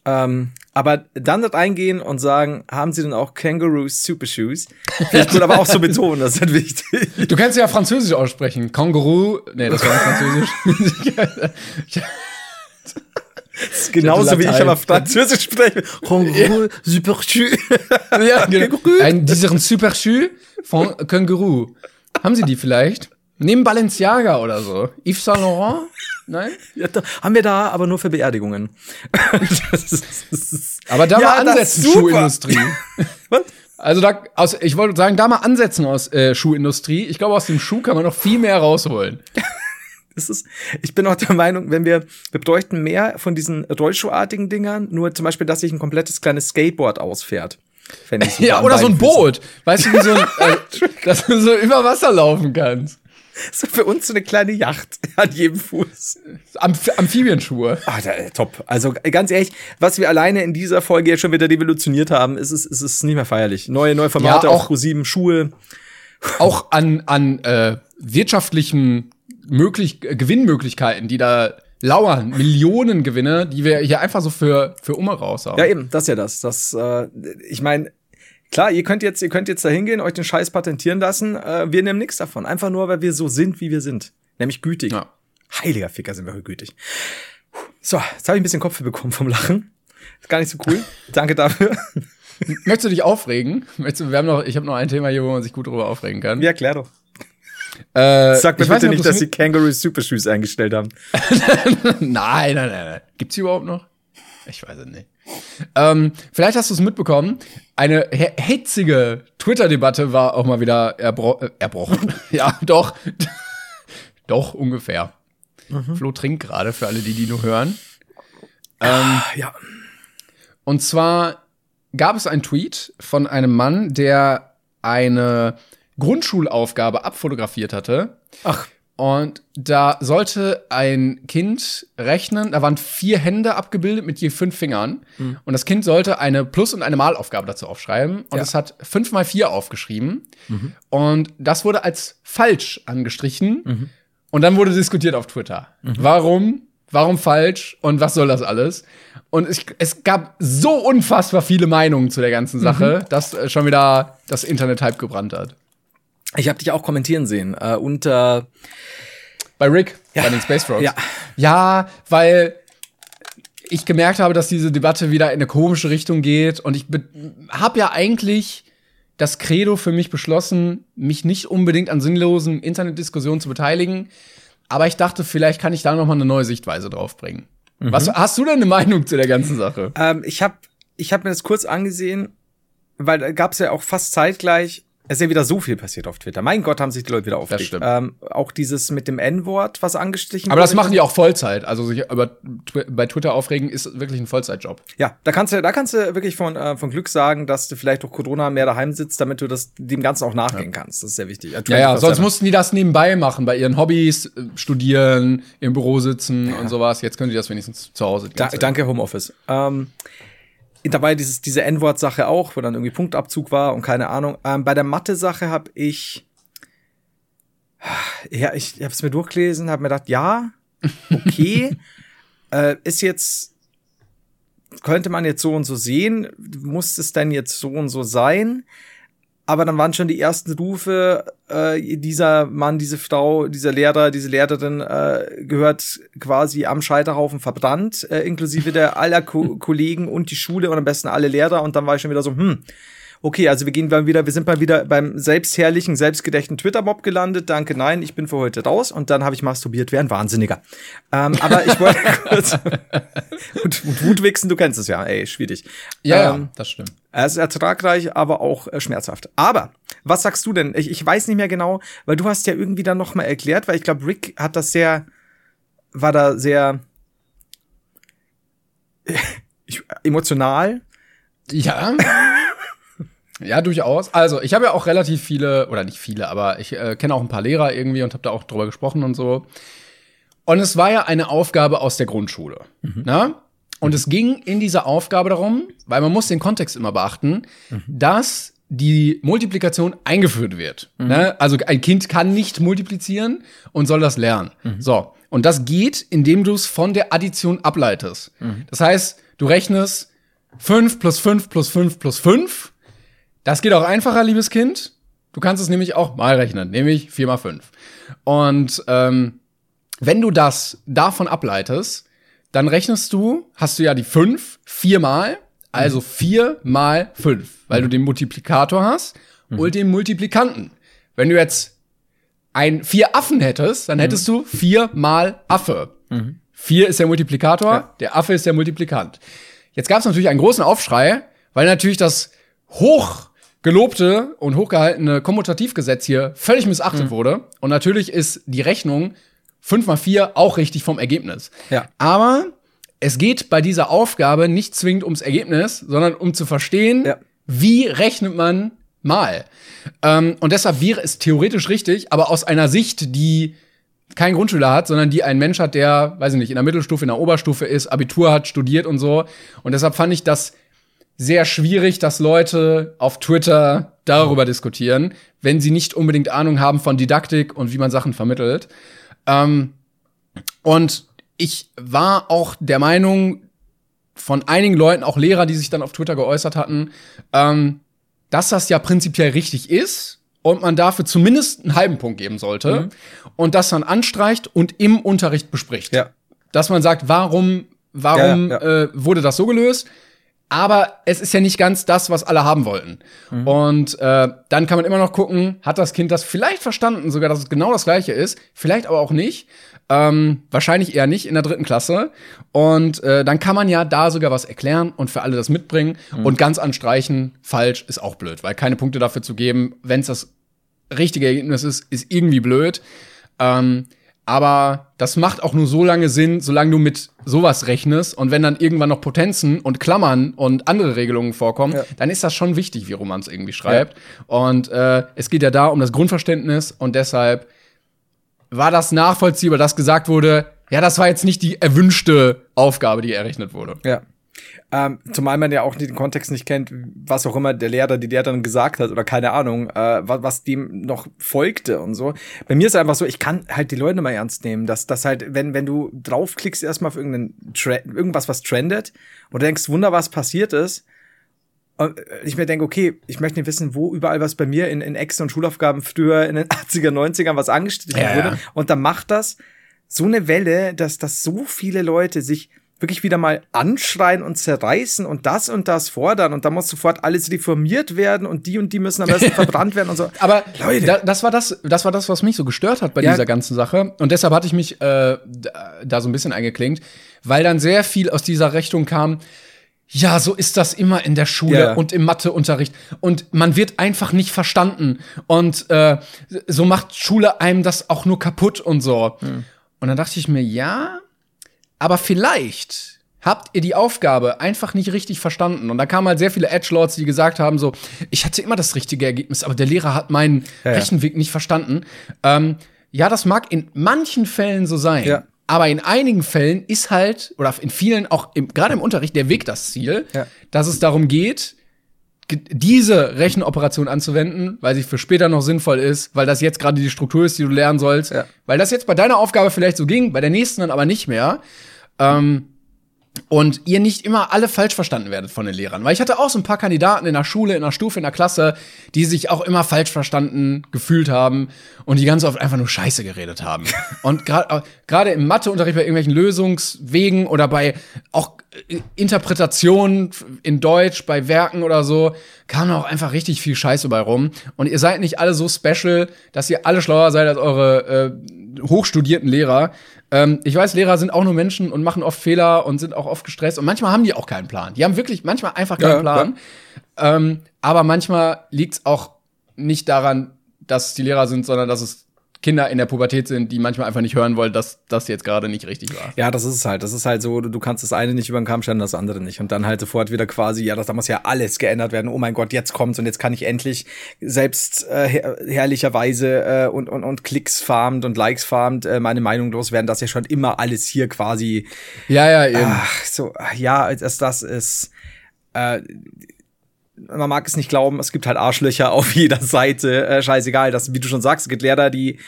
Ähm, aber dann dort eingehen und sagen, haben Sie denn auch Kangaroo Super Shoes? Ich würde aber auch so betonen, das ist halt wichtig. Du kannst ja Französisch aussprechen. Kangaroo, nee, das war nicht Französisch. Das ist genauso wie ich aber Französisch spreche. Kangaroo Super Shoes. Ja, *laughs* genau. Ein, diesen Super Shoes von Kangaroo. Haben Sie die vielleicht? Neben Balenciaga oder so. Yves Saint Laurent? Nein? *laughs* Ja, da, haben wir da, aber nur für Beerdigungen. *laughs* aber da ja, mal ansetzen, Schuhindustrie. *laughs* Was? Also da, aus, ich wollte sagen, da mal ansetzen aus äh, Schuhindustrie. Ich glaube, aus dem Schuh kann man noch viel mehr rausholen. Das ist, ich bin auch der Meinung, wenn wir, wir bräuchten mehr von diesen Rollschuhartigen Dingern, nur zum Beispiel, dass sich ein komplettes kleines Skateboard ausfährt. ja, oder so ein Boot. Weißt du, wie so ein, äh, dass du so über Wasser laufen kannst. *laughs* So für uns so eine kleine Yacht an jedem Fuß. Amph Amphibienschuhe. Ah, da, top. Also ganz ehrlich, was wir alleine in dieser Folge jetzt schon wieder revolutioniert haben, ist es, ist es nicht mehr feierlich. Neue, neue Formate ja, auch, Pro7 Schuhe. Auch an, an äh, wirtschaftlichen möglich Gewinnmöglichkeiten, die da lauern, Millionen Gewinne, die wir hier einfach so für für Umme raushauen. Ja eben, das ist ja das. Das, äh, ich meine, Klar, ihr könnt jetzt, ihr könnt jetzt da hingehen, euch den Scheiß patentieren lassen. Äh, wir nehmen nichts davon. Einfach nur, weil wir so sind, wie wir sind. Nämlich gütig. Ja. Heiliger Ficker sind wir gütig. So, jetzt habe ich ein bisschen Kopf bekommen vom Lachen. Ist gar nicht so cool. *laughs* Danke dafür. Möchtest du dich aufregen? Möchtest du, wir haben noch, ich habe noch ein Thema hier, wo man sich gut darüber aufregen kann. Ja, klär doch. Äh, Sag mir bitte nicht, nicht dass sie Kangaroo Super Shoes eingestellt haben. *laughs* nein, nein, nein, nein. Gibt's die überhaupt noch? Ich weiß es nicht. Ähm, vielleicht hast du es mitbekommen. Eine hitzige Twitter-Debatte war auch mal wieder erbro äh, erbrochen. *laughs* ja, doch. *laughs* doch, ungefähr. Mhm. Flo trinkt gerade, für alle, die die nur hören. Ähm, ja. Und zwar gab es einen Tweet von einem Mann, der eine Grundschulaufgabe abfotografiert hatte. Ach. Und da sollte ein Kind rechnen, da waren vier Hände abgebildet mit je fünf Fingern. Mhm. Und das Kind sollte eine Plus- und eine Malaufgabe dazu aufschreiben. Und ja. es hat fünf mal vier aufgeschrieben. Mhm. Und das wurde als falsch angestrichen. Mhm. Und dann wurde diskutiert auf Twitter. Mhm. Warum? Warum falsch? Und was soll das alles? Und ich, es gab so unfassbar viele Meinungen zu der ganzen Sache, mhm. dass äh, schon wieder das Internet halb gebrannt hat. Ich habe dich auch kommentieren sehen äh, unter bei Rick ja. bei den Space Frogs. Ja. ja, weil ich gemerkt habe, dass diese Debatte wieder in eine komische Richtung geht und ich habe ja eigentlich das Credo für mich beschlossen, mich nicht unbedingt an sinnlosen Internetdiskussionen zu beteiligen, aber ich dachte, vielleicht kann ich da noch mal eine neue Sichtweise drauf bringen. Mhm. Was hast du denn eine Meinung zu der ganzen Sache? Ähm, ich habe ich hab mir das kurz angesehen, weil da gab es ja auch fast zeitgleich es ist ja wieder so viel passiert auf Twitter. Mein Gott, haben sich die Leute wieder aufgeregt. Ähm, auch dieses mit dem N-Wort, was angestrichen Aber das machen die auch Vollzeit. Also sich über bei Twitter aufregen ist wirklich ein Vollzeitjob. Ja, da kannst du, da kannst du wirklich von, äh, von Glück sagen, dass du vielleicht durch Corona mehr daheim sitzt, damit du das dem Ganzen auch nachgehen ja. kannst. Das ist sehr wichtig. Ja, ja, sonst mussten die das nebenbei machen, bei ihren Hobbys, äh, studieren, im Büro sitzen ja. und sowas. Jetzt können die das wenigstens zu Hause. Da, danke, Homeoffice. Ähm, dabei dieses, diese N-Wort-Sache auch, wo dann irgendwie Punktabzug war und keine Ahnung. Ähm, bei der Mathe-Sache habe ich, ja, ich habe es mir durchgelesen, habe mir gedacht, ja, okay, *laughs* äh, ist jetzt, könnte man jetzt so und so sehen, muss es denn jetzt so und so sein? Aber dann waren schon die ersten Rufe, äh, dieser Mann, diese Frau, dieser Lehrer, diese Lehrerin äh, gehört quasi am Scheiterhaufen verbrannt, äh, inklusive der aller Ko Kollegen und die Schule und am besten alle Lehrer. Und dann war ich schon wieder so, hm, okay, also wir gehen mal wieder, wir sind mal wieder beim selbstherrlichen, selbstgedeckten Twitter-Mob gelandet. Danke, nein, ich bin für heute raus. Und dann habe ich masturbiert wie ein Wahnsinniger. Ähm, aber ich wollte *laughs* kurz. *laughs* und, und Wutwichsen, du kennst es ja, ey, schwierig. Ja, ähm, das stimmt. Er ist ertragreich, aber auch äh, schmerzhaft. Aber was sagst du denn? Ich, ich weiß nicht mehr genau, weil du hast ja irgendwie dann noch mal erklärt, weil ich glaube, Rick hat das sehr, war da sehr *laughs* ich, emotional. Ja. Ja, durchaus. Also, ich habe ja auch relativ viele, oder nicht viele, aber ich äh, kenne auch ein paar Lehrer irgendwie und habe da auch drüber gesprochen und so. Und es war ja eine Aufgabe aus der Grundschule. Mhm. Ne? Und es ging in dieser Aufgabe darum, weil man muss den Kontext immer beachten, mhm. dass die Multiplikation eingeführt wird. Mhm. Ne? Also ein Kind kann nicht multiplizieren und soll das lernen. Mhm. So. Und das geht, indem du es von der Addition ableitest. Mhm. Das heißt, du rechnest 5 plus 5 plus 5 plus 5 das geht auch einfacher, liebes Kind. Du kannst es nämlich auch mal rechnen, nämlich 4 mal 5. Und ähm, wenn du das davon ableitest, dann rechnest du, hast du ja die 5 viermal, also 4 mhm. mal 5, weil du den Multiplikator hast mhm. und den Multiplikanten. Wenn du jetzt ein vier Affen hättest, dann hättest mhm. du 4 mal Affe. Mhm. 4 ist der Multiplikator, ja. der Affe ist der Multiplikant. Jetzt gab es natürlich einen großen Aufschrei, weil natürlich das hoch gelobte und hochgehaltene Kommutativgesetz hier völlig missachtet mhm. wurde. Und natürlich ist die Rechnung 5 mal 4 auch richtig vom Ergebnis. Ja. Aber es geht bei dieser Aufgabe nicht zwingend ums Ergebnis, sondern um zu verstehen, ja. wie rechnet man mal. Ähm, und deshalb wäre es theoretisch richtig, aber aus einer Sicht, die kein Grundschüler hat, sondern die ein Mensch hat, der, weiß ich nicht, in der Mittelstufe, in der Oberstufe ist, Abitur hat, studiert und so. Und deshalb fand ich das sehr schwierig, dass Leute auf Twitter darüber diskutieren, wenn sie nicht unbedingt Ahnung haben von Didaktik und wie man Sachen vermittelt. Ähm, und ich war auch der Meinung von einigen Leuten, auch Lehrer, die sich dann auf Twitter geäußert hatten, ähm, dass das ja prinzipiell richtig ist und man dafür zumindest einen halben Punkt geben sollte mhm. und das dann anstreicht und im Unterricht bespricht. Ja. Dass man sagt, warum, warum ja, ja. Äh, wurde das so gelöst? Aber es ist ja nicht ganz das, was alle haben wollten. Mhm. Und äh, dann kann man immer noch gucken, hat das Kind das vielleicht verstanden, sogar, dass es genau das gleiche ist, vielleicht aber auch nicht. Ähm, wahrscheinlich eher nicht in der dritten Klasse. Und äh, dann kann man ja da sogar was erklären und für alle das mitbringen. Mhm. Und ganz anstreichen, falsch, ist auch blöd, weil keine Punkte dafür zu geben, wenn es das richtige Ergebnis ist, ist irgendwie blöd. Ähm, aber das macht auch nur so lange Sinn, solange du mit sowas rechnest. Und wenn dann irgendwann noch Potenzen und Klammern und andere Regelungen vorkommen, ja. dann ist das schon wichtig, wie Roman es irgendwie schreibt. Ja. Und äh, es geht ja da um das Grundverständnis und deshalb war das nachvollziehbar, dass gesagt wurde, ja, das war jetzt nicht die erwünschte Aufgabe, die errechnet wurde. Ja. Ähm, zumal man ja auch den Kontext nicht kennt, was auch immer der Lehrer, die Lehrerin gesagt hat oder keine Ahnung, äh, was, was dem noch folgte und so. Bei mir ist es einfach so, ich kann halt die Leute mal ernst nehmen, dass das halt, wenn, wenn du draufklickst erstmal auf irgendeinen Trend, irgendwas, was trendet und denkst, wunder, was passiert ist, und ich mir denke, okay, ich möchte nicht wissen, wo überall was bei mir in, in Ex- und Schulaufgaben früher in den *laughs* 80er, 90ern was angestrichen ja, wurde. Ja. Und dann macht das so eine Welle, dass, dass so viele Leute sich wirklich wieder mal anschreien und zerreißen und das und das fordern und da muss sofort alles reformiert werden und die und die müssen am besten *laughs* verbrannt werden und so. Aber Leute. Da, das war das, das war das, was mich so gestört hat bei ja. dieser ganzen Sache und deshalb hatte ich mich äh, da so ein bisschen eingeklinkt, weil dann sehr viel aus dieser Richtung kam. Ja, so ist das immer in der Schule yeah. und im Matheunterricht. Und man wird einfach nicht verstanden. Und äh, so macht Schule einem das auch nur kaputt und so. Hm. Und dann dachte ich mir, ja, aber vielleicht habt ihr die Aufgabe einfach nicht richtig verstanden. Und da kamen halt sehr viele Edgelords, die gesagt haben, so, ich hatte immer das richtige Ergebnis, aber der Lehrer hat meinen ja, Rechenweg nicht verstanden. Ähm, ja, das mag in manchen Fällen so sein. Ja. Aber in einigen Fällen ist halt, oder in vielen auch, gerade im Unterricht, der Weg das Ziel, ja. dass es darum geht, diese Rechenoperation anzuwenden, weil sie für später noch sinnvoll ist, weil das jetzt gerade die Struktur ist, die du lernen sollst, ja. weil das jetzt bei deiner Aufgabe vielleicht so ging, bei der nächsten dann aber nicht mehr. Ähm, und ihr nicht immer alle falsch verstanden werdet von den Lehrern. Weil ich hatte auch so ein paar Kandidaten in der Schule, in der Stufe, in der Klasse, die sich auch immer falsch verstanden gefühlt haben und die ganz oft einfach nur Scheiße geredet haben. *laughs* und gerade im Matheunterricht bei irgendwelchen Lösungswegen oder bei auch äh, Interpretationen in Deutsch, bei Werken oder so, kam auch einfach richtig viel Scheiße bei rum. Und ihr seid nicht alle so special, dass ihr alle schlauer seid als eure äh, hochstudierten Lehrer. Ähm, ich weiß, Lehrer sind auch nur Menschen und machen oft Fehler und sind auch oft gestresst. Und manchmal haben die auch keinen Plan. Die haben wirklich manchmal einfach keinen ja, Plan. Ähm, aber manchmal liegt es auch nicht daran, dass es die Lehrer sind, sondern dass es Kinder in der Pubertät sind, die manchmal einfach nicht hören wollen, dass das jetzt gerade nicht richtig war. Ja, das ist es halt. Das ist halt so, du kannst das eine nicht über den Kamm stellen, das andere nicht. Und dann halt sofort wieder quasi, ja, das, da muss ja alles geändert werden. Oh mein Gott, jetzt kommt's und jetzt kann ich endlich selbst äh, her herrlicherweise äh, und, und, und Klicks farmt und Likes farmt äh, meine Meinung loswerden, dass ja schon immer alles hier quasi. Ja, ja, eben. Ach, so, ja, dass das ist. Äh, man mag es nicht glauben, es gibt halt Arschlöcher *laughs* auf jeder Seite. Äh, scheißegal, das, wie du schon sagst, es gibt Lehrer, die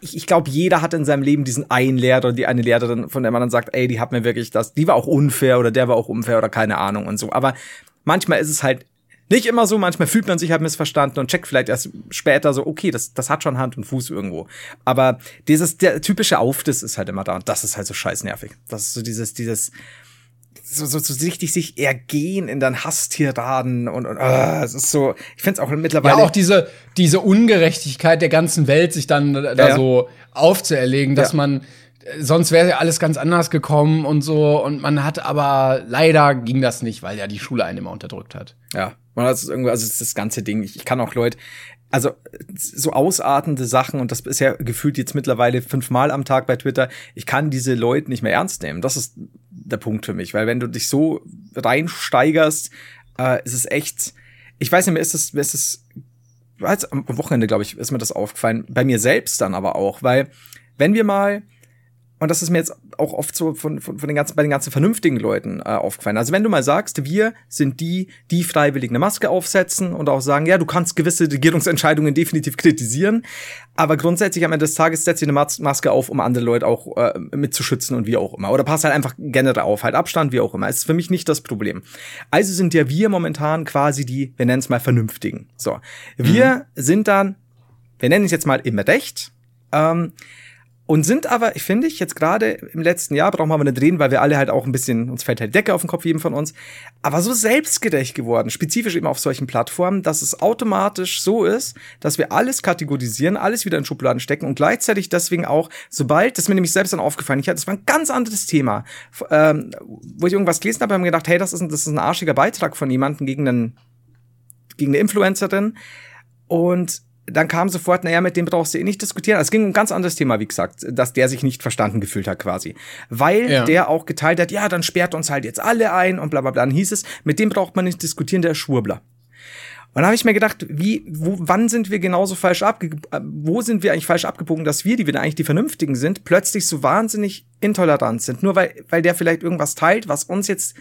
ich, ich glaube, jeder hat in seinem Leben diesen einen Lehrer und die eine Lehrerin, von der man dann sagt, ey, die hat mir wirklich das, die war auch unfair oder der war auch unfair oder keine Ahnung und so. Aber manchmal ist es halt nicht immer so, manchmal fühlt man sich halt missverstanden und checkt vielleicht erst später so, okay, das, das hat schon Hand und Fuß irgendwo. Aber dieses, der typische Aufdiss ist halt immer da und das ist halt so scheiß nervig. Das ist so dieses, dieses, so, so, so richtig sich ergehen in dann Hasstiraden und, und uh, es ist so, ich finde es auch mittlerweile. Ja, auch diese, diese Ungerechtigkeit der ganzen Welt, sich dann da ja, so aufzuerlegen, dass ja. man sonst wäre ja alles ganz anders gekommen und so. Und man hat aber leider ging das nicht, weil ja die Schule einen immer unterdrückt hat. Ja, hat es irgendwie, also das ganze Ding. Ich, ich kann auch Leute, also so ausartende Sachen, und das ist ja gefühlt jetzt mittlerweile fünfmal am Tag bei Twitter, ich kann diese Leute nicht mehr ernst nehmen. Das ist der Punkt für mich, weil wenn du dich so reinsteigerst, äh, ist es echt, ich weiß nicht mehr, ist es, ist es, am Wochenende, glaube ich, ist mir das aufgefallen, bei mir selbst dann aber auch, weil wenn wir mal und das ist mir jetzt auch oft so von, von, von den ganzen, bei den ganzen vernünftigen Leuten äh, aufgefallen. Also wenn du mal sagst, wir sind die, die freiwillig eine Maske aufsetzen und auch sagen, ja, du kannst gewisse Regierungsentscheidungen definitiv kritisieren, aber grundsätzlich am Ende des Tages setzt ihr eine Mas Maske auf, um andere Leute auch äh, mitzuschützen und wie auch immer. Oder passt halt einfach generell auf, halt Abstand, wie auch immer. Es ist für mich nicht das Problem. Also sind ja wir momentan quasi die, wir nennen es mal Vernünftigen. So. Wir mhm. sind dann, wir nennen es jetzt mal im Recht, ähm, und sind aber, ich finde ich, jetzt gerade im letzten Jahr, brauchen wir aber nicht reden, weil wir alle halt auch ein bisschen, uns fällt halt Decke auf den Kopf, jedem von uns, aber so selbstgerecht geworden, spezifisch eben auf solchen Plattformen, dass es automatisch so ist, dass wir alles kategorisieren, alles wieder in Schubladen stecken und gleichzeitig deswegen auch, sobald, das ist mir nämlich selbst dann aufgefallen, ich hatte, das war ein ganz anderes Thema, ähm, wo ich irgendwas gelesen habe, haben gedacht, hey, das ist, ein, das ist ein arschiger Beitrag von jemandem gegen einen, gegen eine Influencerin und dann kam sofort, naja, mit dem brauchst du eh nicht diskutieren. Es ging um ein ganz anderes Thema, wie gesagt, dass der sich nicht verstanden gefühlt hat quasi. Weil ja. der auch geteilt hat, ja, dann sperrt uns halt jetzt alle ein und bla bla bla. Dann hieß es, mit dem braucht man nicht diskutieren, der ist Schwurbler. Und da habe ich mir gedacht, wie, wo, wann sind wir genauso falsch abge, äh, wo sind wir eigentlich falsch abgebogen, dass wir, die wir eigentlich die Vernünftigen sind, plötzlich so wahnsinnig intolerant sind, nur weil, weil der vielleicht irgendwas teilt, was uns jetzt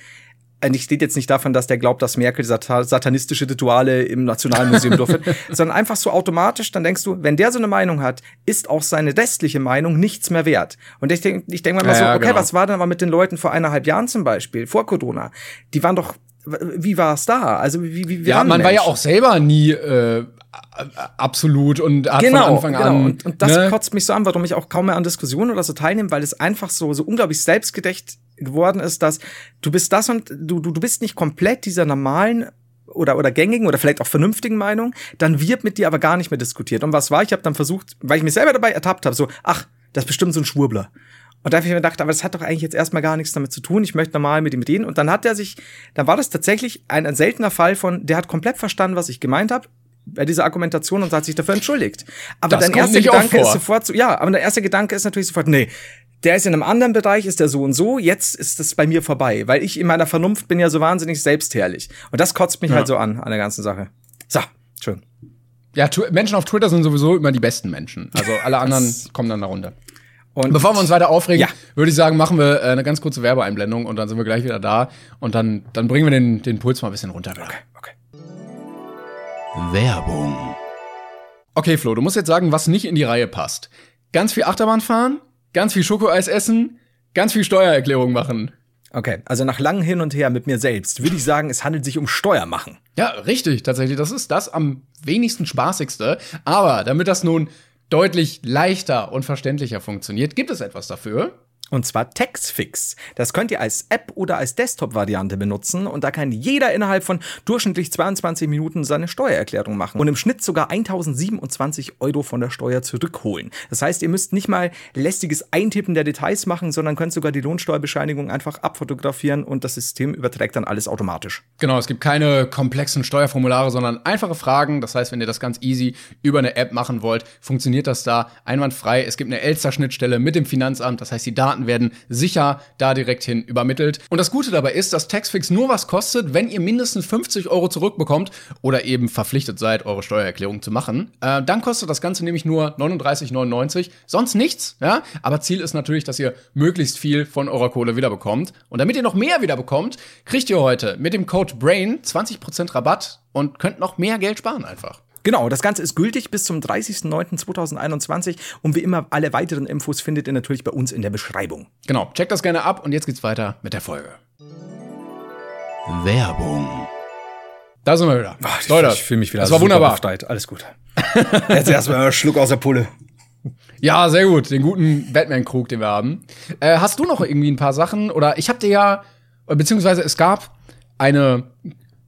äh, ich steht jetzt nicht davon, dass der glaubt, dass Merkel satanistische Rituale im Nationalmuseum durchführt, *laughs* sondern einfach so automatisch, dann denkst du, wenn der so eine Meinung hat, ist auch seine restliche Meinung nichts mehr wert. Und ich denke ich denk mal ja, so, okay, genau. was war denn aber mit den Leuten vor eineinhalb Jahren zum Beispiel, vor Corona? Die waren doch wie war es da? Also wie, wie, wie Ja, man war ja auch selber nie äh, absolut und hat genau, von Anfang genau. an. Und, und das ne? kotzt mich so an, warum ich auch kaum mehr an Diskussionen oder so teilnehme, weil es einfach so, so unglaublich selbstgedächt geworden ist, dass du bist das und du, du, du bist nicht komplett dieser normalen oder, oder gängigen oder vielleicht auch vernünftigen Meinung, dann wird mit dir aber gar nicht mehr diskutiert. Und was war? Ich habe dann versucht, weil ich mich selber dabei ertappt habe, so, ach, das ist bestimmt so ein Schwurbler. Und da habe ich mir gedacht, aber das hat doch eigentlich jetzt erstmal gar nichts damit zu tun. Ich möchte normal mit ihm reden. Und dann hat er sich, dann war das tatsächlich ein, ein seltener Fall von, der hat komplett verstanden, was ich gemeint habe bei dieser Argumentation und hat sich dafür entschuldigt. Aber das dein erster Gedanke ist sofort so, ja, aber der erste Gedanke ist natürlich sofort, nee, der ist in einem anderen Bereich, ist der so und so, jetzt ist das bei mir vorbei, weil ich in meiner Vernunft bin ja so wahnsinnig selbstherrlich. Und das kotzt mich ja. halt so an, an der ganzen Sache. So, schön. Ja, Menschen auf Twitter sind sowieso immer die besten Menschen. Also alle anderen kommen dann darunter. Und Bevor wir uns weiter aufregen, ja. würde ich sagen, machen wir äh, eine ganz kurze Werbeeinblendung und dann sind wir gleich wieder da. Und dann, dann bringen wir den, den Puls mal ein bisschen runter. Okay, okay. Werbung. Okay, Flo, du musst jetzt sagen, was nicht in die Reihe passt. Ganz viel Achterbahn fahren, ganz viel Schokoeis essen, ganz viel Steuererklärung machen. Okay, also nach langem Hin und Her mit mir selbst würde ich sagen, es handelt sich um Steuermachen. Ja, richtig, tatsächlich. Das ist das am wenigsten spaßigste. Aber damit das nun deutlich leichter und verständlicher funktioniert, gibt es etwas dafür. Und zwar Textfix. Das könnt ihr als App oder als Desktop-Variante benutzen und da kann jeder innerhalb von durchschnittlich 22 Minuten seine Steuererklärung machen und im Schnitt sogar 1027 Euro von der Steuer zurückholen. Das heißt, ihr müsst nicht mal lästiges Eintippen der Details machen, sondern könnt sogar die Lohnsteuerbescheinigung einfach abfotografieren und das System überträgt dann alles automatisch. Genau, es gibt keine komplexen Steuerformulare, sondern einfache Fragen. Das heißt, wenn ihr das ganz easy über eine App machen wollt, funktioniert das da einwandfrei. Es gibt eine Elster-Schnittstelle mit dem Finanzamt, das heißt, die Daten Daten werden sicher da direkt hin übermittelt. Und das Gute dabei ist, dass Taxfix nur was kostet, wenn ihr mindestens 50 Euro zurückbekommt oder eben verpflichtet seid, eure Steuererklärung zu machen. Äh, dann kostet das Ganze nämlich nur 39,99. Sonst nichts, ja. Aber Ziel ist natürlich, dass ihr möglichst viel von eurer Kohle wiederbekommt. Und damit ihr noch mehr wiederbekommt, kriegt ihr heute mit dem Code BRAIN 20% Rabatt und könnt noch mehr Geld sparen einfach. Genau, das Ganze ist gültig bis zum 30.09.2021 und wie immer alle weiteren Infos findet ihr natürlich bei uns in der Beschreibung. Genau, checkt das gerne ab und jetzt geht's weiter mit der Folge. Werbung. Da sind wir wieder. Ach, ich Leute, ich fühle mich wieder. Das war wunderbar. Befreit. Alles gut. *laughs* Jetzt erstmal einen Schluck aus der Pulle. Ja, sehr gut. Den guten Batman-Krug, den wir haben. Äh, hast du noch irgendwie ein paar Sachen? Oder ich hab dir ja, beziehungsweise es gab eine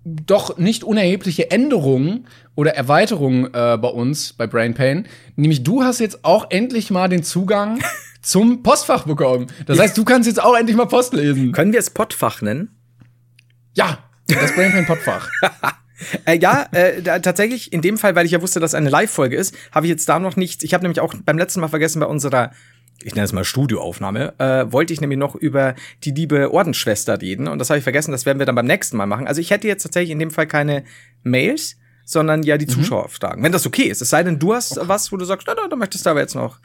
doch nicht unerhebliche Änderung oder Erweiterung äh, bei uns bei Brain Pain. Nämlich du hast jetzt auch endlich mal den Zugang *laughs* zum Postfach bekommen. Das heißt, du kannst jetzt auch endlich mal Post lesen. Können wir es Pottfach nennen? Ja, das Brain Pain Pottfach. *laughs* äh, ja, äh, da, tatsächlich in dem Fall, weil ich ja wusste, dass eine Live-Folge ist, habe ich jetzt da noch nichts. Ich habe nämlich auch beim letzten Mal vergessen bei unserer ich nenne es mal Studioaufnahme, äh, wollte ich nämlich noch über die liebe Ordensschwester reden und das habe ich vergessen, das werden wir dann beim nächsten Mal machen. Also ich hätte jetzt tatsächlich in dem Fall keine Mails, sondern ja die mhm. Zuschauerfragen. Wenn das okay ist, es sei denn, du hast okay. was, wo du sagst, da, da, da möchtest du aber jetzt noch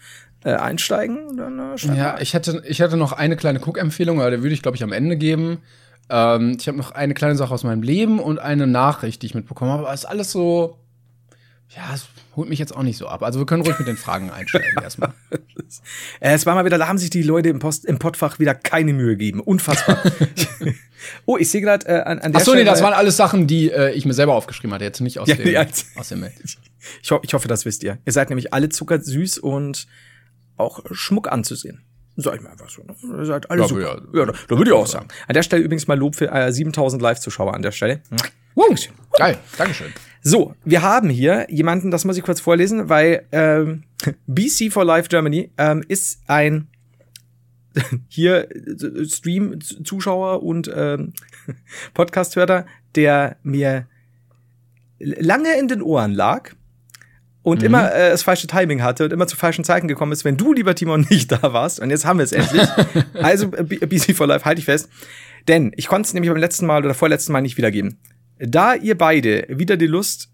äh, einsteigen, dann äh, Ja, ich hätte, ich hätte noch eine kleine Cook-Empfehlung, aber die würde ich, glaube ich, am Ende geben. Ähm, ich habe noch eine kleine Sache aus meinem Leben und eine Nachricht, die ich mitbekommen habe, aber ist alles so ja, es holt mich jetzt auch nicht so ab. Also wir können ruhig mit den Fragen einsteigen *laughs* erstmal. Äh, es war mal wieder, da haben sich die Leute im, Post, im Pottfach wieder keine Mühe gegeben. Unfassbar. *laughs* oh, ich sehe gerade äh, an, an der Achso, nee, das waren alles Sachen, die äh, ich mir selber aufgeschrieben hatte, jetzt nicht aus, ja, dem, ja, aus dem Mail. Ich, ho ich hoffe, das wisst ihr. Ihr seid nämlich alle zuckersüß und auch Schmuck anzusehen. Sag ich mal einfach so. Ne? Ihr seid alle ja, super. Ja, ja da, da würde ich auch sagen. An der Stelle übrigens mal Lob für äh, 7000 Live-Zuschauer an der Stelle. Dankeschön. Geil, Dankeschön. So, wir haben hier jemanden, das muss ich kurz vorlesen, weil ähm, *laughs* BC for Life Germany ähm, ist ein *laughs* hier äh, Stream-Zuschauer und ähm, *laughs* Podcast-Hörer, der mir lange in den Ohren lag und mhm. immer äh, das falsche Timing hatte und immer zu falschen Zeiten gekommen ist, wenn du, lieber Timon, nicht da warst. Und jetzt haben wir es endlich. also, BC for Life, halte ich fest. Denn ich konnte es nämlich beim letzten Mal oder vorletzten Mal nicht wiedergeben. Da ihr beide wieder die Lust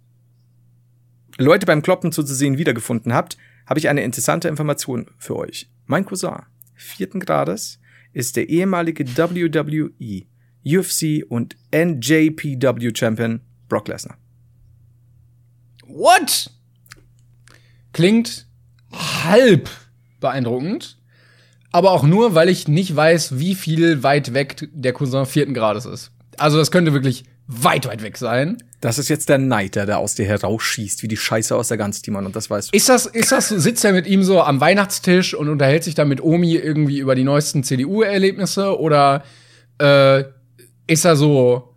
Leute beim Kloppen zuzusehen wiedergefunden habt, habe ich eine interessante Information für euch. Mein Cousin, vierten Grades, ist der ehemalige WWE, UFC und NJPW Champion Brock Lesnar. What? Klingt halb beeindruckend, aber auch nur, weil ich nicht weiß, wie viel weit weg der Cousin vierten Grades ist. Also das könnte wirklich weit, weit weg sein. Das ist jetzt der Neiter, der aus dir herausschießt, wie die Scheiße aus der Gans, Timon, und das weißt du. Ist das, ist das, sitzt er mit ihm so am Weihnachtstisch und unterhält sich dann mit Omi irgendwie über die neuesten CDU-Erlebnisse oder äh, ist er so,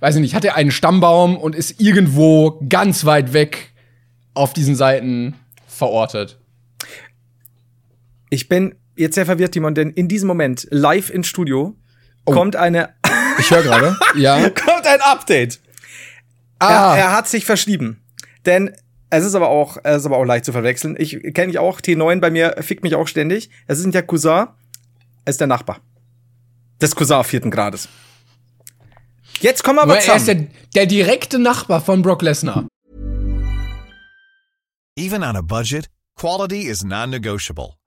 weiß ich nicht, hat er einen Stammbaum und ist irgendwo ganz weit weg auf diesen Seiten verortet? Ich bin jetzt sehr verwirrt, Timon, denn in diesem Moment, live ins Studio, oh. kommt eine. Ich höre gerade. ja. *laughs* Kommt ein Update. Ah. Er, er hat sich verschrieben. Denn es ist aber auch, es ist aber auch leicht zu verwechseln. Ich kenne ich auch, T9 bei mir fickt mich auch ständig. Es ist nicht der Cousin, es ist der Nachbar. Des Cousin vierten Grades. Jetzt kommen wir aber zusammen. Er ist der, der direkte Nachbar von Brock Lesnar. Even on a budget, quality is non-negotiable.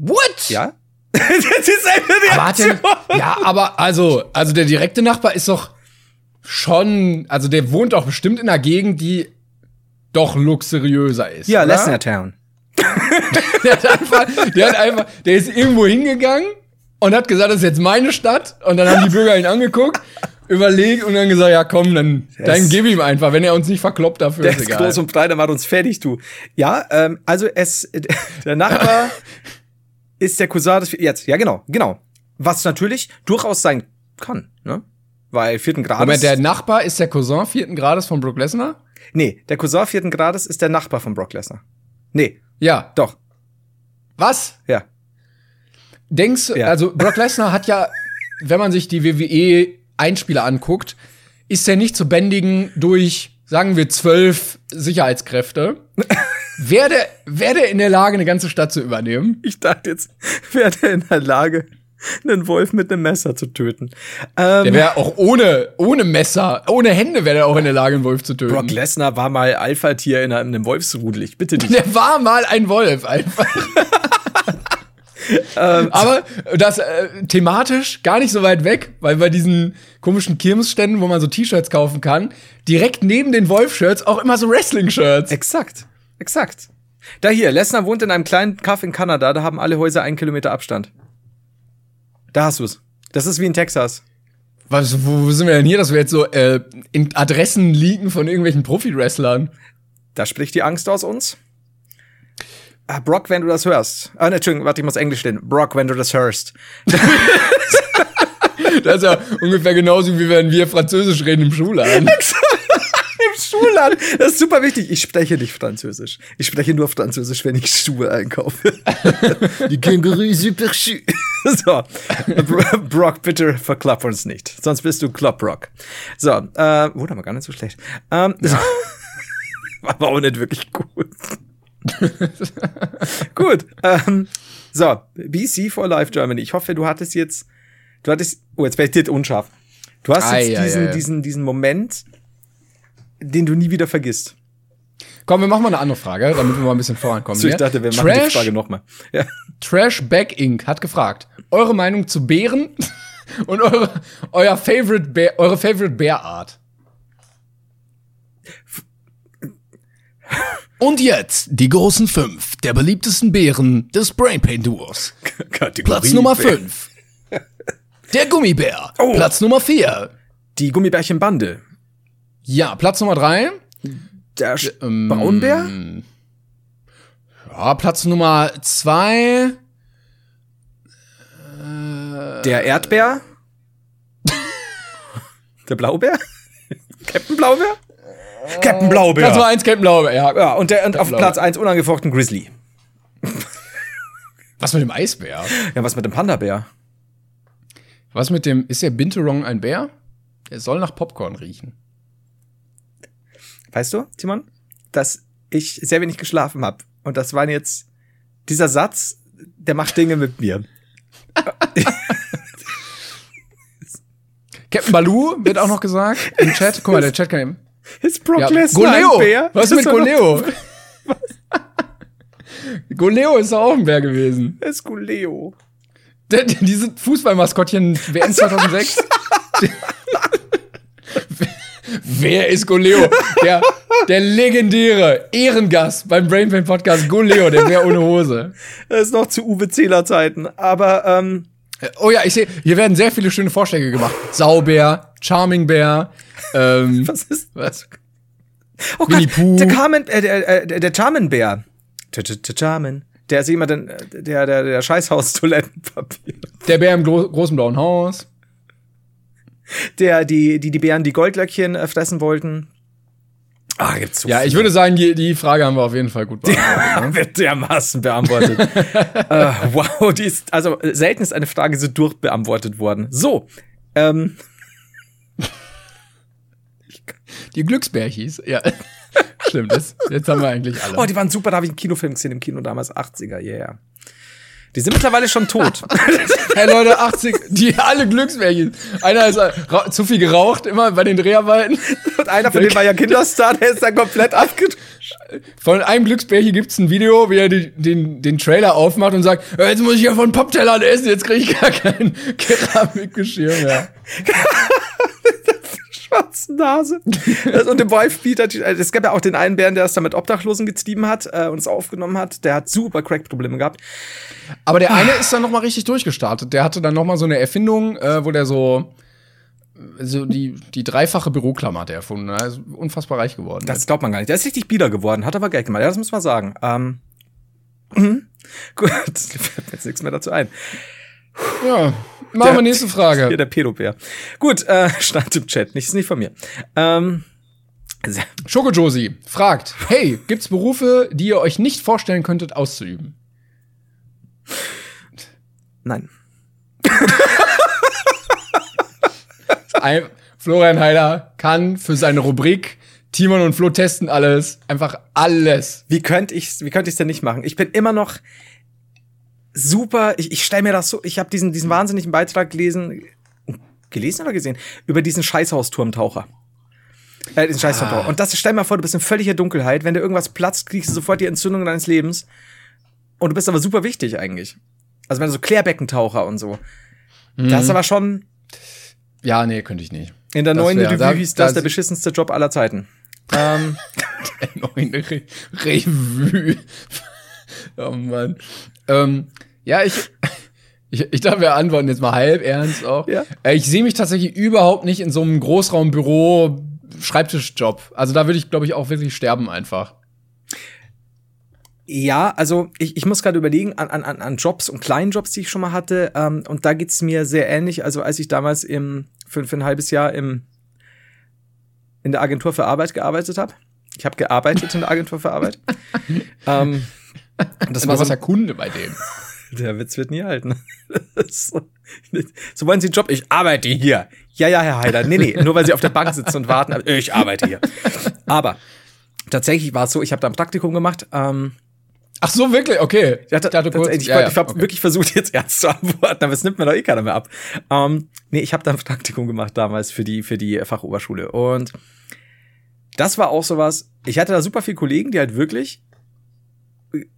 What? Ja? *laughs* das ist eine Reaktion. ja, aber also, also der direkte Nachbar ist doch schon, also der wohnt doch bestimmt in einer Gegend, die doch luxuriöser ist. Ja, Lesnar Town. *laughs* der, hat einfach, der hat einfach, der ist irgendwo hingegangen und hat gesagt, das ist jetzt meine Stadt. Und dann haben die Bürger ihn angeguckt, überlegt und dann gesagt, ja komm, dann, dann gib ihm einfach, wenn er uns nicht verkloppt dafür. Der ist, egal. groß und breit, der macht uns fertig, du. Ja, ähm, also es, *laughs* der Nachbar ist der Cousin des, jetzt, ja genau, genau. Was natürlich durchaus sein kann, ne? Weil vierten Grades. Moment, der Nachbar ist der Cousin vierten Grades von Brock Lesnar? Nee, der Cousin vierten Grades ist der Nachbar von Brock Lesnar. Nee. Ja. Doch. Was? Ja. Denkst, ja. also Brock Lesnar hat ja, wenn man sich die WWE Einspieler anguckt, ist er nicht zu bändigen durch, sagen wir, zwölf Sicherheitskräfte. *laughs* wäre der, wär der in der Lage, eine ganze Stadt zu übernehmen? Ich dachte jetzt, *laughs* wäre der in der Lage, einen Wolf mit einem Messer zu töten. Ähm, der wäre auch ohne, ohne Messer, ohne Hände wäre er auch in der Lage, einen Wolf zu töten. Brock Lesnar war mal Alpha-Tier in einem Wolfsrudel. Ich bitte dich. Der war mal ein Wolf, einfach. *laughs* ähm, Aber das äh, thematisch gar nicht so weit weg, weil bei diesen komischen Kirmesständen, wo man so T-Shirts kaufen kann, direkt neben den Wolf-Shirts auch immer so Wrestling-Shirts. Exakt, exakt. Da hier, Lesnar wohnt in einem kleinen Kaff in Kanada, da haben alle Häuser einen Kilometer Abstand. Da hast du's. Das ist wie in Texas. Was, wo, sind wir denn hier, dass wir jetzt so äh, in Adressen liegen von irgendwelchen Profi-Wrestlern? Da spricht die Angst aus uns. Ah, Brock, wenn du das hörst. Ah, ne, Entschuldigung, warte, ich muss Englisch stehen. Brock, wenn du das hörst. *laughs* das ist ja ungefähr genauso, wie wenn wir Französisch reden im Schulladen. *laughs* Im Schulladen. Das ist super wichtig. Ich spreche nicht Französisch. Ich spreche nur Französisch, wenn ich Schuhe einkaufe. Die Känguru super Schuh. So. Brock, bitte verklapp uns nicht. Sonst bist du Klopp-Brock. So. Äh, wurde aber gar nicht so schlecht. Ähm, ja. *laughs* War aber auch nicht wirklich gut. Gut. Ähm, so, BC for Life Germany. Ich hoffe, du hattest jetzt, du hattest, oh, jetzt werde ich dir unscharf. Du hast jetzt ah, diesen, ja, ja. diesen, diesen Moment, den du nie wieder vergisst. Komm, wir machen mal eine andere Frage, damit wir mal ein bisschen vorankommen. So, ich dachte, wir machen Trash, die Frage nochmal. Ja. Trash Back Inc. hat gefragt, eure Meinung zu Bären *laughs* und eure, euer Favorite Bär, eure Favorite Bärart. Und jetzt die großen fünf der beliebtesten Bären des Brainpain Duos. Platz Nummer fünf. Der Gummibär. Oh. Platz Nummer vier. Die Gummibärchenbande. Ja, Platz Nummer drei. Der ähm, Braunbär. Ja, Platz Nummer zwei. Der Erdbär. *laughs* Der Blaubär. Captain Blaubär. Captain Blaubeer. Platz Nummer 1, Captain Blaubeer, ja. Ja, und, der, und auf Platz 1 unangefochten Grizzly. Was mit dem Eisbär? Ja, was mit dem Panda-Bär? Was mit dem, ist der Binturong ein Bär? Er soll nach Popcorn riechen. Weißt du, Timon, dass ich sehr wenig geschlafen habe. Und das war jetzt dieser Satz, der macht Dinge mit mir. *laughs* Captain Baloo wird auch noch gesagt im Chat. Guck mal, der Chat kann eben. Ist Brock ja, Lesnar Bär? Was ist mit Goleo? *laughs* Goleo ist auch ein Bär gewesen. Ist Goleo? diese Fußballmaskottchen WM 2006. *laughs* Wer ist Goleo? Der, der legendäre Ehrengast beim Brainpain Podcast Goleo, der Bär ohne Hose. Das ist noch zu Uwe Zähler Zeiten, aber ähm Oh ja, ich sehe, hier werden sehr viele schöne Vorschläge gemacht. Saubär, Charming Bär, ähm, *laughs* was ist was? Oh Winnie Gott, Pooh. der Carmen, äh, der, äh, der Charmin Bär. Charmin. Der ist immer den, der, der, der Scheißhaus-Toilettenpapier. Der Bär im gro großen blauen Haus. Der, die, die, die Bären, die Goldlöckchen äh, fressen wollten. Ah, gibt's so ja, ich würde sagen, die, die Frage haben wir auf jeden Fall gut beantwortet. Ne? wird dermaßen beantwortet. uh, *laughs* wow, die ist, also selten ist eine Frage so durchbeantwortet worden. So, ähm. *laughs* Die Glücksbärchis, ja. *laughs* Stimmt, das, jetzt haben wir eigentlich alle. Oh, die waren super, da habe ich einen Kinofilm gesehen im Kino damals, 80er, yeah. Die sind mittlerweile schon tot. *laughs* hey Leute, 80, die alle Glücksbärchen. Einer ist äh, zu viel geraucht, immer bei den Dreharbeiten. Und einer von denen war ja Kinderstar, der ist dann komplett abgeduscht. Von einem Glücksbärchen gibt's ein Video, wie er die, den, den Trailer aufmacht und sagt, jetzt muss ich ja von Poptellern essen, jetzt kriege ich gar kein *laughs* Keramikgeschirr mehr. *laughs* schwarzen Nase. *laughs* und dem Wife Beater, es gab ja auch den einen Bären, der es da mit Obdachlosen getrieben hat äh, und es aufgenommen hat. Der hat super Crack-Probleme gehabt. Aber der eine ist dann noch mal richtig durchgestartet. Der hatte dann noch mal so eine Erfindung, äh, wo der so so die, die dreifache Büroklammer hat er erfunden. Er ist unfassbar reich geworden. Das glaubt man gar nicht. Der ist richtig bieder geworden, hat aber Geld gemacht. Ja, das muss man sagen. Ähm, mhm. *clears throat* Gut, *laughs* fällt mir jetzt nichts mehr dazu ein. Ja, machen wir nächste Frage. Hier der Pedobär. Gut, äh, *laughs* stand im Chat, nicht, ist nicht von mir. Ähm, Schokojosi fragt, hey, gibt's Berufe, die ihr euch nicht vorstellen könntet auszuüben? Nein. Ein, Florian Heider kann für seine Rubrik Timon und Flo testen alles, einfach alles. Wie könnte ich's, wie könnte ich's denn nicht machen? Ich bin immer noch super, ich, ich stelle mir das so, ich habe diesen, diesen wahnsinnigen Beitrag gelesen, gelesen oder gesehen, über diesen Scheißhausturmtaucher. Äh, diesen Scheißhausturmtaucher. Ah. Und das, stell mir vor, du bist in völliger Dunkelheit, wenn dir irgendwas platzt, kriegst du sofort die Entzündung deines Lebens. Und du bist aber super wichtig eigentlich. Also wenn du so Klärbeckentaucher und so. Mhm. Das ist aber schon. Ja, nee, könnte ich nicht. In der neuen Revue hieß das der beschissenste Job aller Zeiten. *laughs* ähm. der neuen Re Revue. Oh Mann. Ähm, ja, ich, *laughs* ich, ich darf ja antworten jetzt mal halb ernst auch. Ja. Äh, ich sehe mich tatsächlich überhaupt nicht in so einem Großraumbüro Schreibtischjob. Also da würde ich, glaube ich, auch wirklich sterben einfach. Ja, also ich, ich muss gerade überlegen an, an, an Jobs und kleinen Jobs, die ich schon mal hatte. Ähm, und da geht's mir sehr ähnlich. Also als ich damals im, für, für ein halbes Jahr im, in der Agentur für Arbeit gearbeitet habe. Ich habe gearbeitet in der Agentur für Arbeit. *laughs* ähm, das war so der Kunde bei dem. *laughs* Der Witz wird nie halten. *laughs* so, so wollen Sie einen Job? Ich arbeite hier. Ja, ja, Herr Heider. Nee, nee, nur weil Sie auf der Bank sitzen und warten. Ich arbeite hier. Aber tatsächlich war es so, ich habe da ein Praktikum gemacht. Ähm, Ach so, wirklich? Okay. Ich, hatte, ich, hatte kurz, ich, ja, ich habe okay. wirklich versucht, jetzt ernst zu antworten, aber es nimmt mir doch eh keiner mehr ab. Ähm, nee, ich habe da ein Praktikum gemacht damals für die, für die Fachoberschule. Und das war auch sowas, ich hatte da super viele Kollegen, die halt wirklich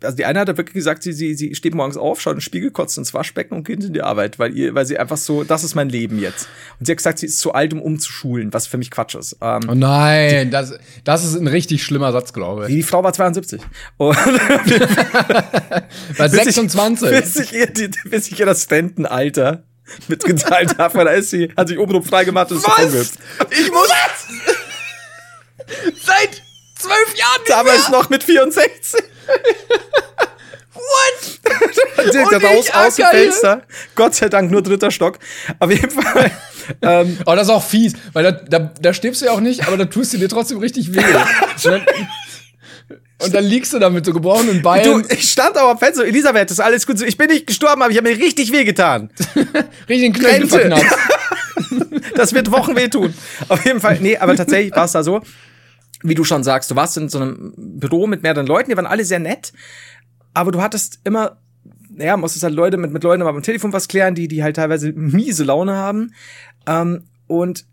also die eine hat wirklich gesagt, sie, sie, sie steht morgens auf, schaut in den Spiegel, kotzt ins Waschbecken und geht in die Arbeit, weil ihr, weil sie einfach so, das ist mein Leben jetzt. Und sie hat gesagt, sie ist zu alt, um umzuschulen, was für mich Quatsch ist. Ähm, oh nein, die, das, das ist ein richtig schlimmer Satz, glaube ich. Die Frau war 72. Und *laughs* war *laughs* 26. Bis ich, ihr, die, bis ich ihr das Spendenalter mitgeteilt *laughs* habe, weil da ist sie, hat sich oben freigemacht und ist was? Ich muss. Seit zwölf Jahren nicht Damals mehr. noch mit 64. What? *laughs* Der raus aus dem Fenster. Gott sei Dank nur dritter Stock. Auf jeden Fall *laughs* ähm, aber das ist auch fies, weil da, da, da stirbst du ja auch nicht, aber da tust du dir trotzdem richtig weh. *laughs* Und dann liegst du da mit so gebrochenen Beinen. Du, ich stand auch am Fenster, Elisabeth, das ist alles gut. Ich bin nicht gestorben, aber ich habe mir richtig wehgetan. richtig Knöchel verknackt. das wird Wochen wehtun. Auf jeden Fall, nee, aber tatsächlich war es da so, wie du schon sagst, du warst in so einem Büro mit mehreren Leuten, die waren alle sehr nett, aber du hattest immer ja, musstest halt Leute mit, mit Leuten am Telefon was klären, die, die halt teilweise miese Laune haben. Ähm, und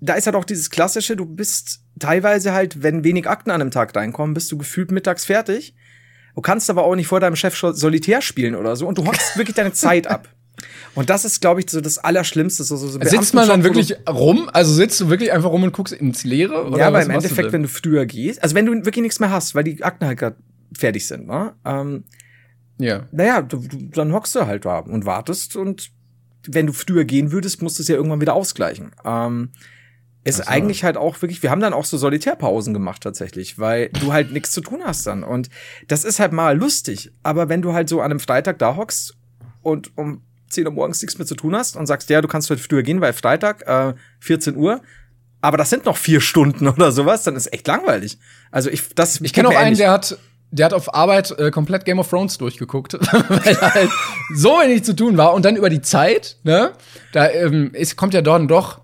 da ist halt auch dieses klassische, du bist teilweise halt, wenn wenig Akten an einem Tag reinkommen, bist du gefühlt mittags fertig. Du kannst aber auch nicht vor deinem Chef Solitär spielen oder so und du hockst *laughs* wirklich deine Zeit ab. Und das ist, glaube ich, so das Allerschlimmste. So, so, so sitzt man dann wirklich rum? Also sitzt du wirklich einfach rum und guckst ins Leere? Oder ja, aber im Endeffekt, wenn du früher gehst, also wenn du wirklich nichts mehr hast, weil die Akten halt gerade fertig sind, ne? Ähm, ja. Naja, du, du, dann hockst du halt da und wartest und wenn du früher gehen würdest, musst du es ja irgendwann wieder ausgleichen. Ähm, ist so. eigentlich halt auch wirklich, wir haben dann auch so Solitärpausen gemacht tatsächlich, weil du halt nichts zu tun hast dann. Und das ist halt mal lustig. Aber wenn du halt so an einem Freitag da hockst und um 10 Uhr morgens nichts mehr zu tun hast und sagst, ja, du kannst heute früher gehen, weil Freitag, äh, 14 Uhr, aber das sind noch vier Stunden *laughs* oder sowas, dann ist echt langweilig. Also ich, das. Ich kenne auch einen, der hat, der hat auf Arbeit äh, komplett Game of Thrones durchgeguckt, *laughs* weil da halt so wenig zu tun war. Und dann über die Zeit, ne, da ähm, ist, kommt ja dann doch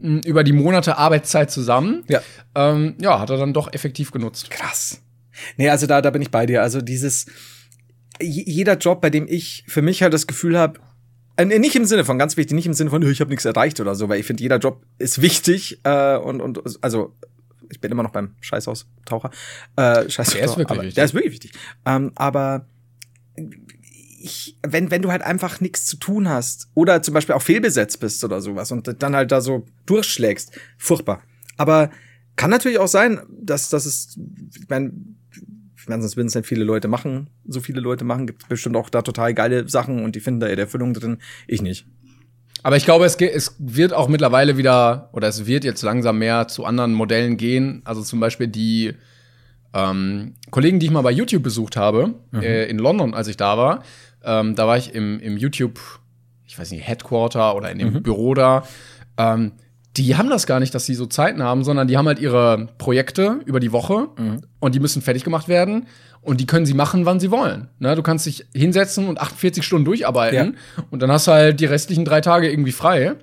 über die Monate Arbeitszeit zusammen. Ja. Ähm, ja, hat er dann doch effektiv genutzt. Krass. Nee, also da, da bin ich bei dir. Also dieses, jeder Job, bei dem ich für mich halt das Gefühl habe, nicht im Sinne von, ganz wichtig, nicht im Sinne von, ich habe nichts erreicht oder so, weil ich finde, jeder Job ist wichtig äh, und, und also ich bin immer noch beim Scheißhaustaucher. Äh, Scheißhaustaucher. Der ist wirklich aber, wichtig. Der ist wirklich wichtig. Ähm, aber ich, wenn, wenn du halt einfach nichts zu tun hast oder zum Beispiel auch fehlbesetzt bist oder sowas und dann halt da so durchschlägst, furchtbar. Aber kann natürlich auch sein, dass, dass es, ich meine, ich meine, sonst würden es nicht viele Leute machen, so viele Leute machen, gibt bestimmt auch da total geile Sachen und die finden da ihre Erfüllung drin. Ich nicht. Aber ich glaube, es, es wird auch mittlerweile wieder, oder es wird jetzt langsam mehr zu anderen Modellen gehen. Also zum Beispiel die ähm, Kollegen, die ich mal bei YouTube besucht habe, mhm. äh, in London, als ich da war, ähm, da war ich im, im YouTube, ich weiß nicht, Headquarter oder in dem mhm. Büro da. Ähm, die haben das gar nicht, dass sie so Zeiten haben, sondern die haben halt ihre Projekte über die Woche mhm. und die müssen fertig gemacht werden und die können sie machen, wann sie wollen. Ne? Du kannst dich hinsetzen und 48 Stunden durcharbeiten ja. und dann hast du halt die restlichen drei Tage irgendwie frei.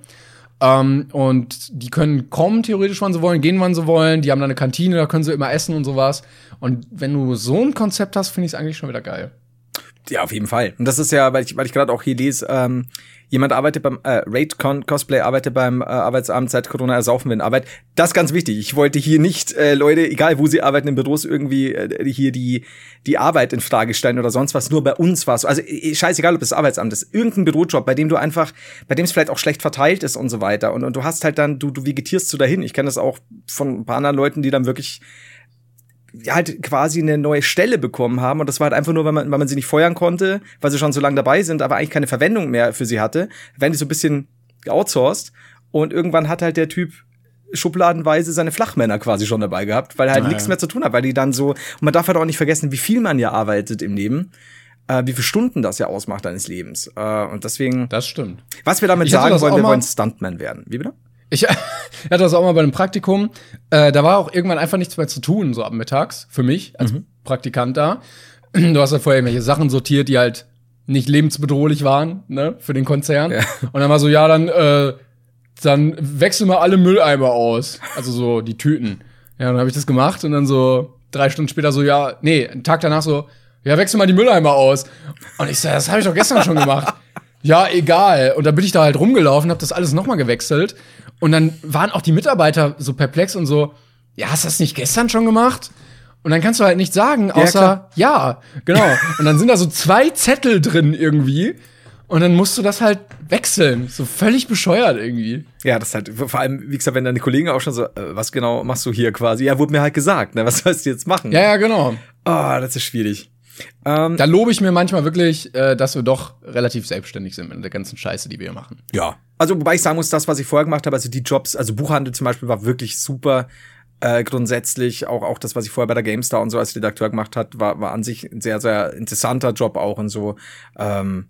Ähm, und die können kommen theoretisch, wann sie wollen, gehen, wann sie wollen. Die haben da eine Kantine, da können sie immer essen und sowas. Und wenn du so ein Konzept hast, finde ich es eigentlich schon wieder geil. Ja, auf jeden Fall. Und das ist ja, weil ich, weil ich gerade auch hier lese, ähm, jemand arbeitet beim äh, Raid Cosplay, arbeitet beim äh, Arbeitsamt seit Corona ersaufen wir in Arbeit. Das ist ganz wichtig. Ich wollte hier nicht äh, Leute, egal wo sie arbeiten in Büros, irgendwie äh, hier die die Arbeit in Frage stellen oder sonst was. Nur bei uns war es. Also äh, scheißegal, ob es Arbeitsamt ist, irgendein Bürojob, bei dem du einfach, bei dem es vielleicht auch schlecht verteilt ist und so weiter. Und, und du hast halt dann, du du vegetierst so dahin. Ich kenne das auch von ein paar anderen Leuten, die dann wirklich halt quasi eine neue Stelle bekommen haben und das war halt einfach nur, weil man, weil man sie nicht feuern konnte, weil sie schon so lange dabei sind, aber eigentlich keine Verwendung mehr für sie hatte, werden die so ein bisschen outsourced und irgendwann hat halt der Typ schubladenweise seine Flachmänner quasi schon dabei gehabt, weil er halt ah, nichts mehr zu tun hat, weil die dann so, und man darf halt auch nicht vergessen, wie viel man ja arbeitet im Leben, äh, wie viele Stunden das ja ausmacht deines Lebens. Äh, und deswegen. Das stimmt. Was wir damit ich sagen wollen, wir wollen Stuntman werden. Wie bitte? *laughs* Ich hatte das auch mal bei einem Praktikum. Äh, da war auch irgendwann einfach nichts mehr zu tun, so ab mittags, für mich als mhm. Praktikant da. *clears throat* Du hast ja vorher irgendwelche Sachen sortiert, die halt nicht lebensbedrohlich waren, ne, für den Konzern. Ja. Und dann war so, ja, dann, äh, dann wechsel mal alle Mülleimer aus. Also so die Tüten. Ja, dann habe ich das gemacht und dann so drei Stunden später so, ja, nee, einen Tag danach so, ja, wechsel mal die Mülleimer aus. Und ich so, das habe ich doch gestern schon gemacht. *laughs* Ja, egal. Und dann bin ich da halt rumgelaufen, habe das alles nochmal gewechselt. Und dann waren auch die Mitarbeiter so perplex und so, ja, hast du das nicht gestern schon gemacht? Und dann kannst du halt nicht sagen, außer ja, ja genau. *laughs* und dann sind da so zwei Zettel drin irgendwie. Und dann musst du das halt wechseln. So völlig bescheuert irgendwie. Ja, das halt, vor allem, wie gesagt, wenn deine Kollegen auch schon so, äh, was genau machst du hier quasi? Ja, wurde mir halt gesagt, ne? *laughs* Was sollst du jetzt machen? Ja, ja, genau. Oh, das ist schwierig. Ähm, da lobe ich mir manchmal wirklich, äh, dass wir doch relativ selbstständig sind mit der ganzen Scheiße, die wir hier machen. Ja. Also, wobei ich sagen muss, das, was ich vorher gemacht habe, also die Jobs, also Buchhandel zum Beispiel war wirklich super. Äh, grundsätzlich auch auch das, was ich vorher bei der GameStar und so als Redakteur gemacht hat, war war an sich ein sehr sehr interessanter Job auch und so. Ähm,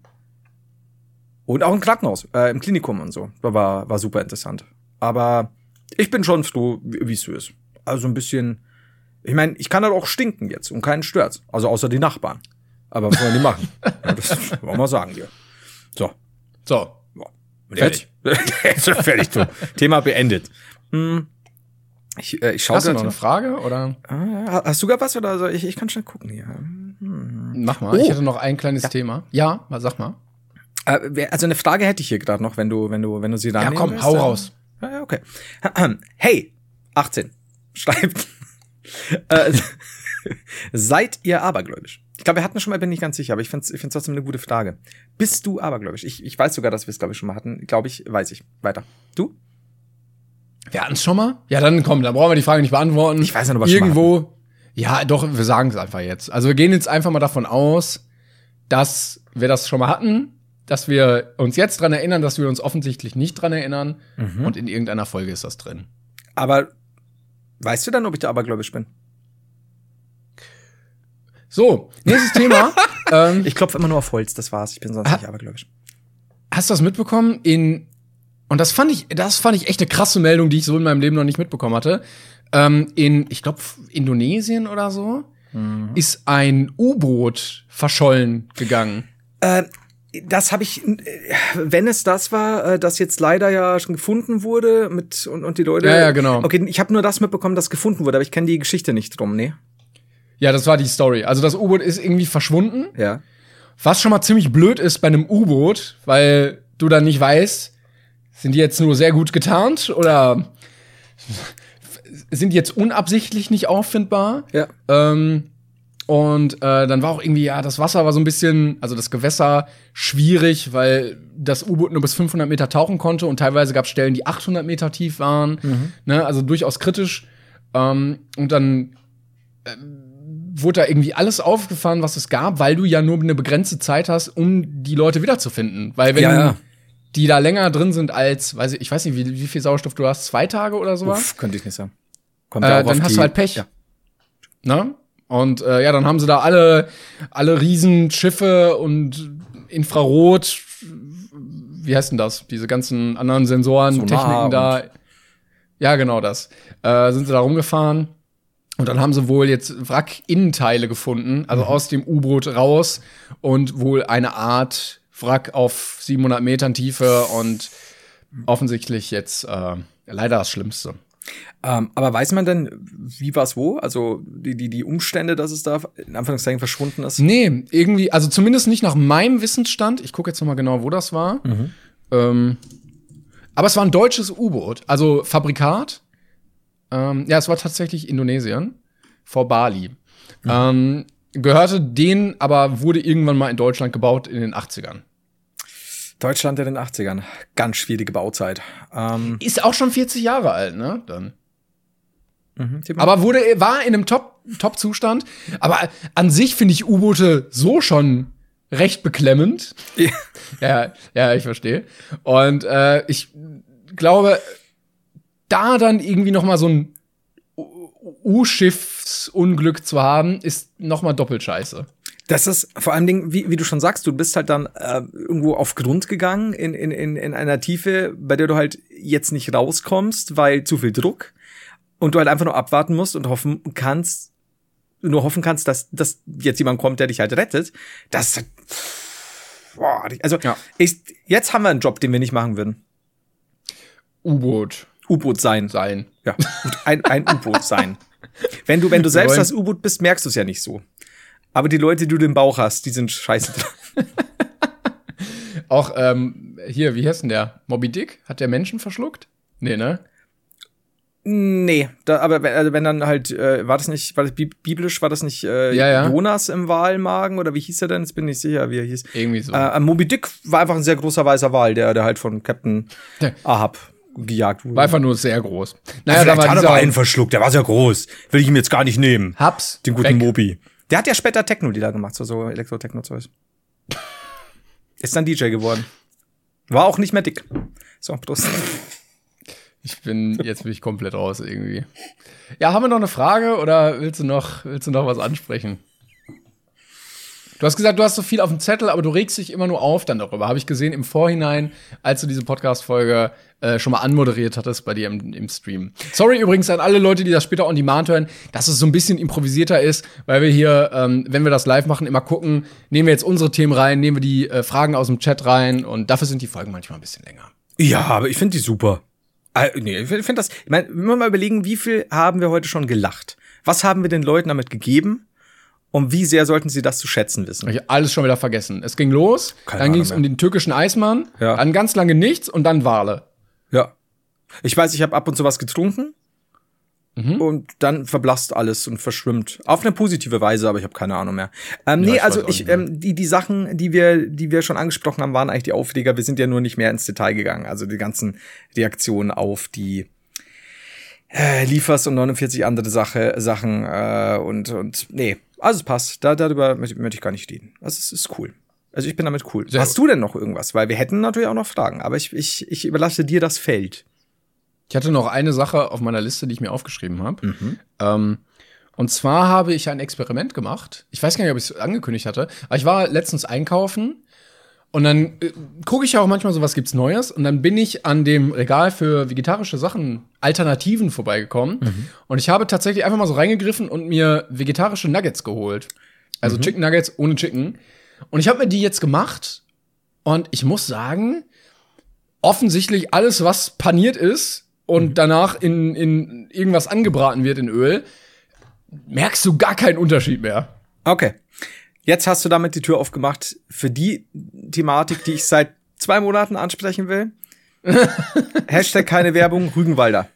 Und auch im Krankenhaus, äh, im Klinikum und so. War, war super interessant. Aber ich bin schon froh, wie es so ist. Also ein bisschen. Ich meine, ich kann halt auch stinken jetzt und keinen stört's. Also außer die Nachbarn. Aber was wollen die machen? *laughs* ja, das wollen wir sagen hier. So. So. Fertig. *laughs* *laughs* fertig. So. Thema beendet. Hm. Ich, äh, ich schaue Hast du noch eine Frage oder? Ah, hast du gar was oder also ich, ich kann schon gucken hier. Hm. Mach mal. Oh. Ich hätte noch ein kleines ja. Thema. Ja, mal sag mal. Äh, also eine Frage hätte ich hier gerade noch, wenn du, wenn du, wenn du sie da Ja, komm, willst, hau raus. Ja, okay. *clears throat* Hey, 18. Schreibt. *laughs* äh, seid ihr abergläubisch? Ich glaube, wir hatten schon mal, bin nicht ganz sicher, aber ich finde es ich find's trotzdem eine gute Frage. Bist du abergläubisch? Ich, ich weiß sogar, dass wir es, glaube ich, schon mal hatten. Glaube ich, weiß ich. Weiter. Du? Wir hatten es schon mal? Ja, dann komm, dann brauchen wir die Frage nicht beantworten. Ich weiß nicht, ob wir Irgendwo. Ja, doch, wir sagen es einfach jetzt. Also wir gehen jetzt einfach mal davon aus, dass wir das schon mal hatten dass wir uns jetzt dran erinnern, dass wir uns offensichtlich nicht dran erinnern. Mhm. Und in irgendeiner Folge ist das drin. Aber weißt du dann, ob ich da abergläubisch bin? So, nächstes Thema. *laughs* ähm, ich klopfe immer nur auf Holz, das war's. Ich bin sonst nicht abergläubisch. Hast du das mitbekommen? In und das fand ich, das fand ich echt eine krasse Meldung, die ich so in meinem Leben noch nicht mitbekommen hatte. Ähm, in, ich glaube, Indonesien oder so, mhm. ist ein U-Boot verschollen gegangen. Äh, das habe ich, wenn es das war, äh, das jetzt leider ja schon gefunden wurde mit und, und die Leute. Ja, ja, genau. Okay, ich habe nur das mitbekommen, das gefunden wurde, aber ich kenne die Geschichte nicht drum, ne? Ja, das war die Story. Also das U-Boot ist irgendwie verschwunden. Ja. Was schon mal ziemlich blöd ist bei einem U-Boot, weil du dann nicht weißt, sind die jetzt nur sehr gut getarnt oder sind die jetzt unabsichtlich nicht auffindbar? Ja. Ähm, und äh, dann war auch irgendwie, ja, das Wasser war so ein bisschen, also das Gewässer schwierig, weil das U-Boot nur bis 500 Meter tauchen konnte und teilweise gab es Stellen, die 800 Meter tief waren. Mhm. Ne, also durchaus kritisch. Ähm, und dann äh, wurde da irgendwie alles aufgefahren, was es gab, weil du ja nur eine begrenzte Zeit hast, um die Leute wiederzufinden. Weil wenn ja, die da länger drin sind als, weiß ich, ich weiß nicht, wie, wie viel Sauerstoff du hast, zwei Tage oder sowas. Uff, könnte ich nicht sagen. Kommt äh, dann hast du halt Pech. Ja. Ne? Und äh, ja, dann haben sie da alle, alle Riesenschiffe und Infrarot, wie heißt denn das? Diese ganzen anderen Sensoren, Sonar Techniken da. Ja, genau das. Äh, sind sie da rumgefahren. Und dann haben sie wohl jetzt Wrack-Innenteile gefunden, also mhm. aus dem U-Boot raus und wohl eine Art Wrack auf 700 Metern Tiefe und offensichtlich jetzt äh, leider das Schlimmste. Ähm, aber weiß man denn, wie war es wo? Also die, die, die Umstände, dass es da in Anführungszeichen verschwunden ist? Nee, irgendwie, also zumindest nicht nach meinem Wissensstand. Ich gucke jetzt noch mal genau, wo das war. Mhm. Ähm, aber es war ein deutsches U-Boot, also Fabrikat. Ähm, ja, es war tatsächlich Indonesien vor Bali. Mhm. Ähm, gehörte denen, aber wurde irgendwann mal in Deutschland gebaut in den 80ern. Deutschland in den 80ern. Ganz schwierige Bauzeit. Ähm ist auch schon 40 Jahre alt, ne? Dann. Mhm, aber wurde, war in einem Top, Top-Zustand. Aber an sich finde ich U-Boote so schon recht beklemmend. Ja, ja, ja ich verstehe. Und äh, ich glaube, da dann irgendwie noch mal so ein U-Schiffsunglück zu haben, ist noch mal doppelt scheiße. Das ist vor allen Dingen, wie, wie du schon sagst, du bist halt dann äh, irgendwo auf Grund gegangen in, in, in, in einer Tiefe, bei der du halt jetzt nicht rauskommst, weil zu viel Druck und du halt einfach nur abwarten musst und hoffen kannst, nur hoffen kannst, dass, dass jetzt jemand kommt, der dich halt rettet. Das, boah, also ja. ich, jetzt haben wir einen Job, den wir nicht machen würden. U-Boot. U-Boot sein. Sein. Ja, ein, ein U-Boot sein. Wenn du, wenn du selbst das U-Boot bist, merkst du es ja nicht so. Aber die Leute, die du im Bauch hast, die sind scheiße dran. *laughs* Auch ähm, hier, wie heißt denn der? Moby Dick? Hat der Menschen verschluckt? Nee, ne? Nee, da, aber wenn, also wenn dann halt, äh, war das nicht, war das biblisch, war das nicht äh, ja, ja. Jonas im Walmagen oder wie hieß er denn? Jetzt bin ich nicht sicher, wie er hieß. Irgendwie so. Äh, Moby Dick war einfach ein sehr großer weißer Wal, der, der halt von Captain Ahab gejagt wurde. War einfach nur sehr groß. Naja, also da war hat er einen verschluckt, der war sehr groß. Will ich ihm jetzt gar nicht nehmen. Hab's. Den guten weg. Moby. Der hat ja später Techno-Lieder gemacht, so, so Elektro-Techno-Zeug. Ist dann DJ geworden. War auch nicht mehr dick. So, Prost. Ich bin, jetzt bin ich komplett raus irgendwie. Ja, haben wir noch eine Frage oder willst du noch, willst du noch was ansprechen? Du hast gesagt, du hast so viel auf dem Zettel, aber du regst dich immer nur auf dann darüber. Habe ich gesehen im Vorhinein, als du diese Podcast-Folge äh, schon mal anmoderiert hattest bei dir im, im Stream. Sorry übrigens an alle Leute, die das später on demand hören, dass es so ein bisschen improvisierter ist, weil wir hier, ähm, wenn wir das live machen, immer gucken, nehmen wir jetzt unsere Themen rein, nehmen wir die äh, Fragen aus dem Chat rein und dafür sind die Folgen manchmal ein bisschen länger. Ja, aber ich finde die super. Äh, nee, ich finde das, ich meine, wenn wir mal überlegen, wie viel haben wir heute schon gelacht? Was haben wir den Leuten damit gegeben? Und wie sehr sollten sie das zu schätzen wissen? Ich alles schon wieder vergessen. Es ging los, Keine dann ging es um den türkischen Eismann, ja. dann ganz lange nichts und dann Wale. Ich weiß, ich habe ab und zu was getrunken. Mhm. Und dann verblasst alles und verschwimmt. Auf eine positive Weise, aber ich habe keine Ahnung mehr. Ähm, ja, nee, ich also ich, ähm, die, die Sachen, die wir, die wir schon angesprochen haben, waren eigentlich die Aufleger. Wir sind ja nur nicht mehr ins Detail gegangen. Also die ganzen Reaktionen auf die äh, Liefers und 49 andere Sache, Sachen äh, und, und nee, also es passt. Da, darüber möchte, möchte ich gar nicht reden. Also es ist cool. Also ich bin damit cool. Sehr Hast gut. du denn noch irgendwas? Weil wir hätten natürlich auch noch Fragen, aber ich, ich, ich überlasse dir das Feld. Ich hatte noch eine Sache auf meiner Liste, die ich mir aufgeschrieben habe. Mhm. Ähm, und zwar habe ich ein Experiment gemacht. Ich weiß gar nicht, ob ich es angekündigt hatte, aber ich war letztens einkaufen und dann äh, gucke ich ja auch manchmal so, was gibt's Neues. Und dann bin ich an dem Regal für vegetarische Sachen, Alternativen vorbeigekommen. Mhm. Und ich habe tatsächlich einfach mal so reingegriffen und mir vegetarische Nuggets geholt. Also mhm. Chicken Nuggets ohne Chicken. Und ich habe mir die jetzt gemacht. Und ich muss sagen, offensichtlich alles, was paniert ist, und mhm. danach in, in irgendwas angebraten wird in Öl, merkst du gar keinen Unterschied mehr. Okay. Jetzt hast du damit die Tür aufgemacht für die Thematik, die ich seit zwei Monaten ansprechen will. *laughs* Hashtag keine Werbung, Rügenwalder.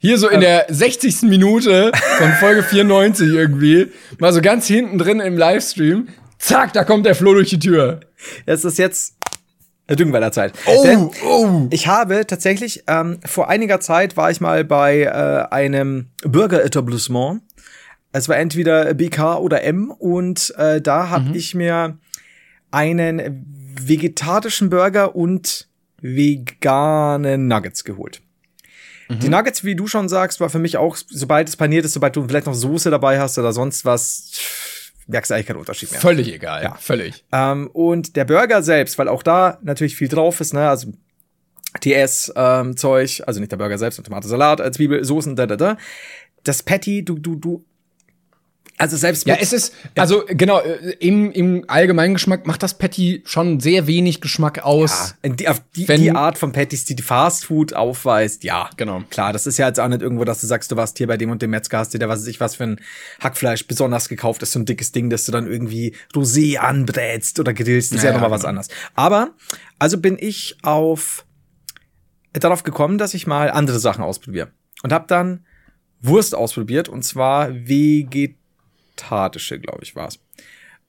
Hier so in der 60. Minute von Folge 94 irgendwie, mal so ganz hinten drin im Livestream, zack, da kommt der Flo durch die Tür. Es ist jetzt Düngenweiler Zeit. Oh, Denn oh. Ich habe tatsächlich, ähm, vor einiger Zeit war ich mal bei äh, einem Burger-Etablissement. Es war entweder BK oder M und äh, da habe mhm. ich mir einen vegetarischen Burger und veganen Nuggets geholt. Mhm. Die Nuggets, wie du schon sagst, war für mich auch, sobald es paniert ist, sobald du vielleicht noch Soße dabei hast oder sonst was, merkst du eigentlich keinen Unterschied mehr. Völlig egal, ja. völlig. Ähm, und der Burger selbst, weil auch da natürlich viel drauf ist, ne, also TS-Zeug, ähm, also nicht der Burger selbst, Tomate, Salat, äh, Zwiebel, Soßen, da, da, da. Das Patty, du, du, du also selbst Ja, es ist, also genau, äh, im, im allgemeinen Geschmack macht das Patty schon sehr wenig Geschmack aus. Ja, die, auf die, die Art von Patties, die die Fast Food aufweist, ja. Genau. Klar, das ist ja jetzt auch nicht irgendwo, dass du sagst, du warst hier bei dem und dem Metzger, hast dir da was weiß ich was für ein Hackfleisch besonders gekauft, das ist so ein dickes Ding, das du dann irgendwie Rosé anbrätst oder grillst, das ist ja, ja nochmal genau. was anderes. Aber, also bin ich auf, darauf gekommen, dass ich mal andere Sachen ausprobiere. Und hab dann Wurst ausprobiert und zwar veget Tatische, glaube ich, war's.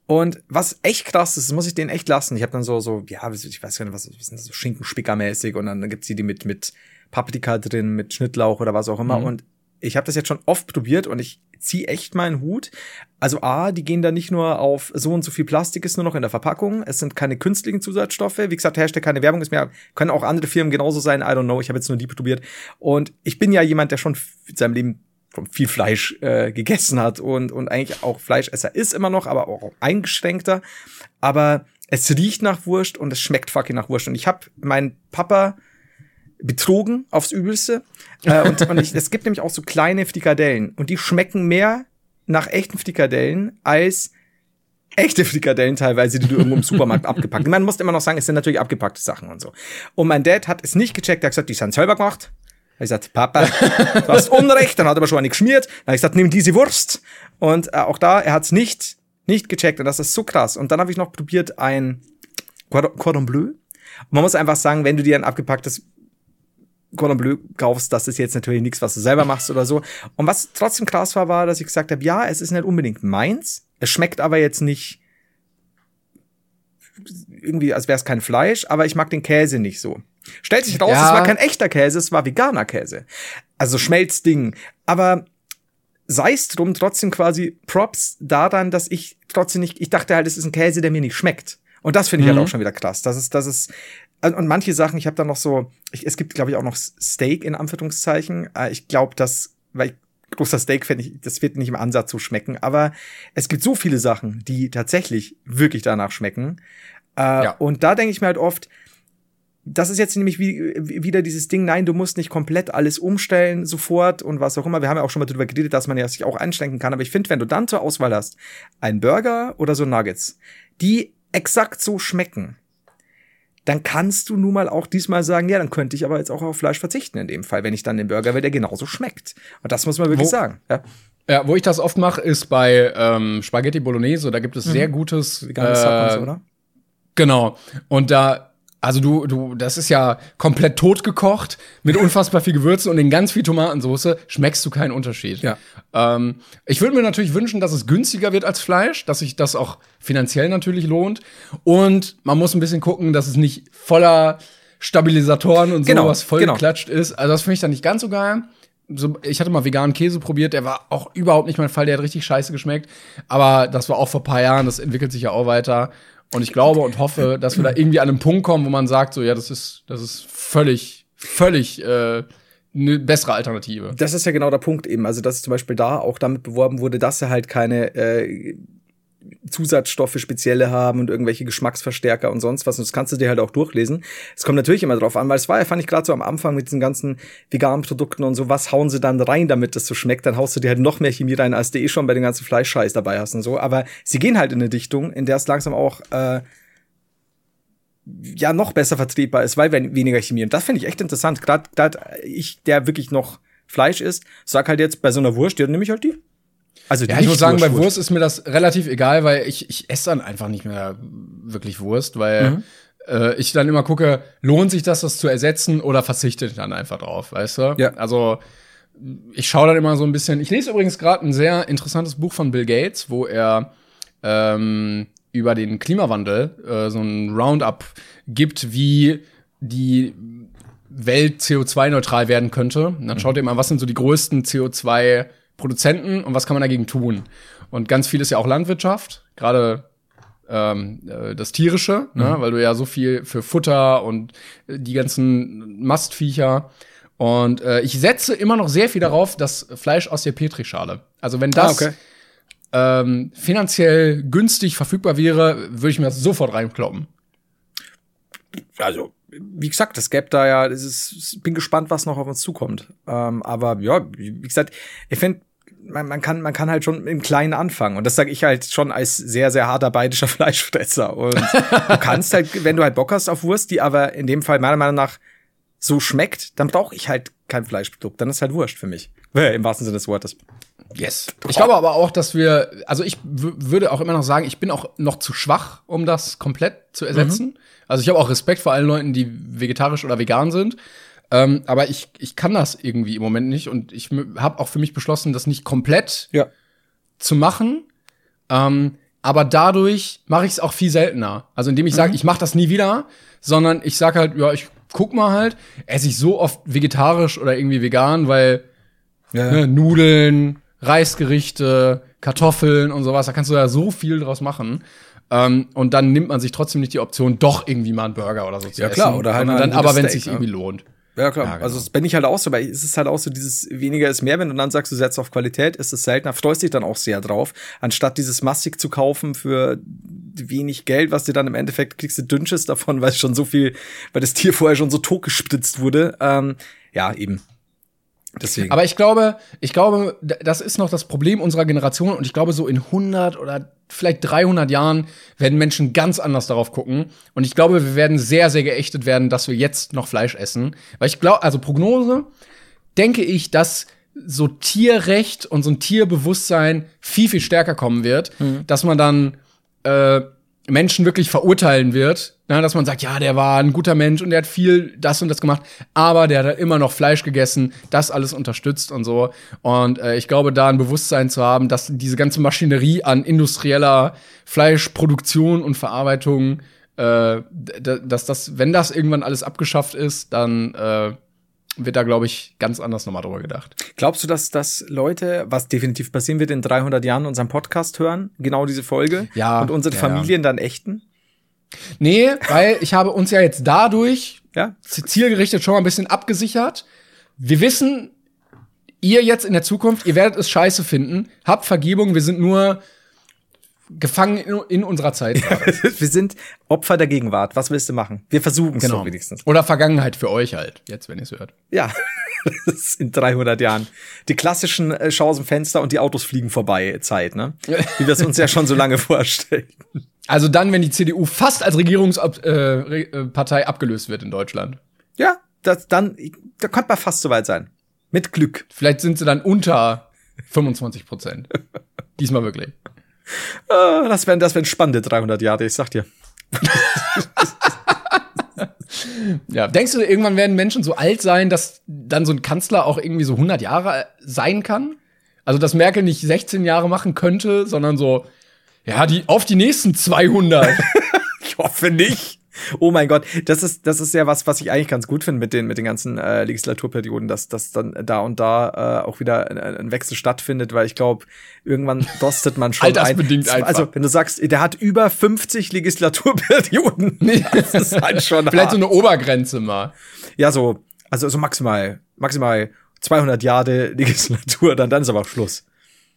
Und was echt krass ist, das muss ich denen echt lassen. Ich habe dann so, so, ja, ich weiß gar nicht, was, was sind das, so Schinkenspickermäßig und dann gibt's die, die mit, mit Paprika drin, mit Schnittlauch oder was auch immer. Mhm. Und ich habe das jetzt schon oft probiert und ich zieh echt meinen Hut. Also A, die gehen da nicht nur auf so und so viel Plastik ist nur noch in der Verpackung. Es sind keine künstlichen Zusatzstoffe. Wie gesagt, Hashtag keine Werbung ist mehr, können auch andere Firmen genauso sein. I don't know. Ich habe jetzt nur die probiert. Und ich bin ja jemand, der schon in seinem Leben viel Fleisch äh, gegessen hat und, und eigentlich auch Fleischesser ist immer noch, aber auch eingeschränkter. Aber es riecht nach Wurst und es schmeckt fucking nach Wurst. Und ich habe meinen Papa betrogen aufs Übelste. Äh, und und ich, es gibt nämlich auch so kleine Frikadellen und die schmecken mehr nach echten Frikadellen als echte Frikadellen teilweise, die du irgendwo im Supermarkt abgepackt. Man muss immer noch sagen, es sind natürlich abgepackte Sachen und so. Und mein Dad hat es nicht gecheckt, er hat gesagt, die sind selber gemacht habe ich Papa, du hast Unrecht. Dann hat er aber schon eine geschmiert. Dann habe ich gesagt, nimm diese Wurst. Und äh, auch da, er hat es nicht, nicht gecheckt. Und das ist so krass. Und dann habe ich noch probiert ein Cordon Bleu. Und man muss einfach sagen, wenn du dir ein abgepacktes Cordon Bleu kaufst, das ist jetzt natürlich nichts, was du selber machst oder so. Und was trotzdem krass war, war, dass ich gesagt habe, ja, es ist nicht unbedingt meins. Es schmeckt aber jetzt nicht irgendwie, als wäre es kein Fleisch, aber ich mag den Käse nicht so. Stellt sich raus, ja. es war kein echter Käse, es war veganer Käse. Also Schmelzding. Aber sei es drum, trotzdem quasi Props daran, dass ich trotzdem nicht, ich dachte halt, es ist ein Käse, der mir nicht schmeckt. Und das finde ich halt mhm. halt auch schon wieder krass. Das ist, das ist, und manche Sachen, ich habe da noch so, ich, es gibt, glaube ich, auch noch Steak in Anführungszeichen. Äh, ich glaube, dass, weil ich großer Steak fände ich, das wird nicht im Ansatz so schmecken. Aber es gibt so viele Sachen, die tatsächlich wirklich danach schmecken. Äh, ja. Und da denke ich mir halt oft, das ist jetzt nämlich wie, wieder dieses Ding, nein, du musst nicht komplett alles umstellen sofort und was auch immer. Wir haben ja auch schon mal darüber geredet, dass man ja sich auch einschränken kann. Aber ich finde, wenn du dann zur Auswahl hast, ein Burger oder so Nuggets, die exakt so schmecken, dann kannst du nun mal auch diesmal sagen, ja, dann könnte ich aber jetzt auch auf Fleisch verzichten in dem Fall, wenn ich dann den Burger will, der genauso schmeckt. Und das muss man wirklich Wo sagen. Ja. Ja, wo ich das oft mache, ist bei ähm, Spaghetti Bolognese. Da gibt es mhm. sehr gutes. Veganes äh, oder? Genau. Und da also du, du, das ist ja komplett totgekocht mit *laughs* unfassbar viel Gewürze und in ganz viel Tomatensauce schmeckst du keinen Unterschied. Ja. Ähm, ich würde mir natürlich wünschen, dass es günstiger wird als Fleisch, dass sich das auch finanziell natürlich lohnt. Und man muss ein bisschen gucken, dass es nicht voller Stabilisatoren und genau, sowas vollgeklatscht genau. ist. Also das finde ich dann nicht ganz so geil. So, ich hatte mal veganen Käse probiert, der war auch überhaupt nicht mein Fall, der hat richtig scheiße geschmeckt. Aber das war auch vor paar Jahren, das entwickelt sich ja auch weiter. Und ich glaube und hoffe, dass wir da irgendwie an einen Punkt kommen, wo man sagt, so ja, das ist, das ist völlig, völlig äh, eine bessere Alternative. Das ist ja genau der Punkt eben. Also, dass zum Beispiel da auch damit beworben wurde, dass er halt keine äh, Zusatzstoffe spezielle haben und irgendwelche Geschmacksverstärker und sonst was. Und das kannst du dir halt auch durchlesen. Es kommt natürlich immer drauf an, weil es war ja, fand ich gerade so am Anfang mit diesen ganzen veganen Produkten und so, was hauen sie dann rein, damit das so schmeckt? Dann haust du dir halt noch mehr Chemie rein, als du eh schon bei den ganzen Fleischscheiß dabei hast und so. Aber sie gehen halt in eine Dichtung, in der es langsam auch äh, ja noch besser vertretbar ist, weil weniger Chemie. Und das finde ich echt interessant. Gerade ich, der wirklich noch Fleisch isst, sag halt jetzt bei so einer Wurst, ja, nehme ich halt die. Also ja, ich muss sagen, bei Wurst ist mir das relativ egal, weil ich, ich esse dann einfach nicht mehr wirklich Wurst, weil mhm. äh, ich dann immer gucke, lohnt sich das, das zu ersetzen oder verzichte ich dann einfach drauf, weißt du? Ja. Also ich schaue dann immer so ein bisschen. Ich lese übrigens gerade ein sehr interessantes Buch von Bill Gates, wo er ähm, über den Klimawandel äh, so ein Roundup gibt, wie die Welt CO2-neutral werden könnte. Und dann schaut ihr mal, was sind so die größten CO2 Produzenten und was kann man dagegen tun? Und ganz viel ist ja auch Landwirtschaft, gerade ähm, äh, das Tierische, ne? mhm. ne? weil du ja so viel für Futter und äh, die ganzen Mastviecher. Und äh, ich setze immer noch sehr viel darauf, dass Fleisch aus der Petrischale. Also wenn das ah, okay. ähm, finanziell günstig verfügbar wäre, würde ich mir das sofort reinkloppen. Also wie gesagt, es gäbe da ja, es ist, bin gespannt, was noch auf uns zukommt. Ähm, aber ja, wie gesagt, ich finde, man, man, kann, man kann halt schon im Kleinen anfangen. Und das sage ich halt schon als sehr, sehr harter bayerischer *laughs* Fleischfresser. Und du kannst halt, wenn du halt Bock hast auf Wurst, die aber in dem Fall meiner Meinung nach so schmeckt, dann brauche ich halt kein Fleischprodukt. Dann ist halt Wurst für mich. Im wahrsten Sinne des Wortes. Yes. Ich glaube aber auch, dass wir, also ich würde auch immer noch sagen, ich bin auch noch zu schwach, um das komplett zu ersetzen. Mhm. Also ich habe auch Respekt vor allen Leuten, die vegetarisch oder vegan sind. Ähm, aber ich, ich kann das irgendwie im Moment nicht und ich habe auch für mich beschlossen, das nicht komplett ja. zu machen. Ähm, aber dadurch mache ich es auch viel seltener. Also indem ich sage, mhm. ich mache das nie wieder, sondern ich sage halt, ja, ich guck mal halt, esse ich so oft vegetarisch oder irgendwie vegan, weil ja. ne, Nudeln, Reisgerichte, Kartoffeln und sowas, da kannst du ja so viel draus machen. Ähm, und dann nimmt man sich trotzdem nicht die Option, doch irgendwie mal einen Burger oder so zu ja, essen. Ja klar, oder halt dann, aber wenn es sich ne? irgendwie lohnt. Ja, klar. Ja, genau. Also das bin ich halt auch so, weil es ist halt auch so dieses weniger ist mehr, wenn du dann sagst, du setzt auf Qualität, ist es seltener, freust dich dann auch sehr drauf, anstatt dieses massig zu kaufen für wenig Geld, was dir dann im Endeffekt kriegst du Dünnsches davon, *laughs* weil es schon so viel, weil das Tier vorher schon so totgespritzt wurde. Ähm, ja, eben. Deswegen. Aber ich glaube, ich glaube, das ist noch das Problem unserer Generation und ich glaube, so in 100 oder vielleicht 300 Jahren werden Menschen ganz anders darauf gucken und ich glaube, wir werden sehr, sehr geächtet werden, dass wir jetzt noch Fleisch essen. Weil ich glaube, also Prognose, denke ich, dass so Tierrecht und so ein Tierbewusstsein viel, viel stärker kommen wird, mhm. dass man dann äh, Menschen wirklich verurteilen wird, na, dass man sagt, ja, der war ein guter Mensch und der hat viel das und das gemacht, aber der hat immer noch Fleisch gegessen, das alles unterstützt und so. Und äh, ich glaube, da ein Bewusstsein zu haben, dass diese ganze Maschinerie an industrieller Fleischproduktion und Verarbeitung, äh, dass das, wenn das irgendwann alles abgeschafft ist, dann äh, wird da, glaube ich, ganz anders nochmal drüber gedacht. Glaubst du, dass, dass Leute, was definitiv passieren wird, in 300 Jahren unseren Podcast hören, genau diese Folge? Ja. Und unsere ja, Familien ja. dann ächten? Nee, weil ich habe uns ja jetzt dadurch ja? zielgerichtet schon mal ein bisschen abgesichert. Wir wissen ihr jetzt in der Zukunft, ihr werdet es scheiße finden, habt Vergebung, wir sind nur gefangen in, in unserer Zeit. *laughs* wir sind Opfer der Gegenwart. Was willst du machen? Wir versuchen es genau. wenigstens. Oder Vergangenheit für euch halt, jetzt, wenn ihr es hört. Ja, *laughs* in 300 Jahren. Die klassischen äh, Schau aus dem Fenster und die Autos fliegen vorbei Zeit, ne? *laughs* Wie wir es uns ja schon so lange vorstellen. Also dann, wenn die CDU fast als Regierungspartei äh, äh abgelöst wird in Deutschland. Ja, das, dann, da könnte man fast soweit sein. Mit Glück. Vielleicht sind sie dann unter 25 Prozent. Diesmal wirklich. Ah, das wären das wären spannende 300 Jahre, ich sag dir. *laughs* ja, denkst du, irgendwann werden Menschen so alt sein, dass dann so ein Kanzler auch irgendwie so 100 Jahre sein kann? Also, dass Merkel nicht 16 Jahre machen könnte, sondern so, ja, die, auf die nächsten 200. *laughs* ich hoffe nicht. *laughs* Oh mein Gott, das ist, das ist ja was, was ich eigentlich ganz gut finde mit den, mit den ganzen äh, Legislaturperioden, dass, dass dann da und da äh, auch wieder ein, ein Wechsel stattfindet, weil ich glaube, irgendwann dostet man schon *laughs* Altersbedingt ein. Also, wenn du sagst, der hat über 50 Legislaturperioden, *laughs* das ist halt schon Vielleicht hart. so eine Obergrenze mal. Ja, so, also so maximal, maximal 200 Jahre Legislatur, dann, dann ist aber auch Schluss.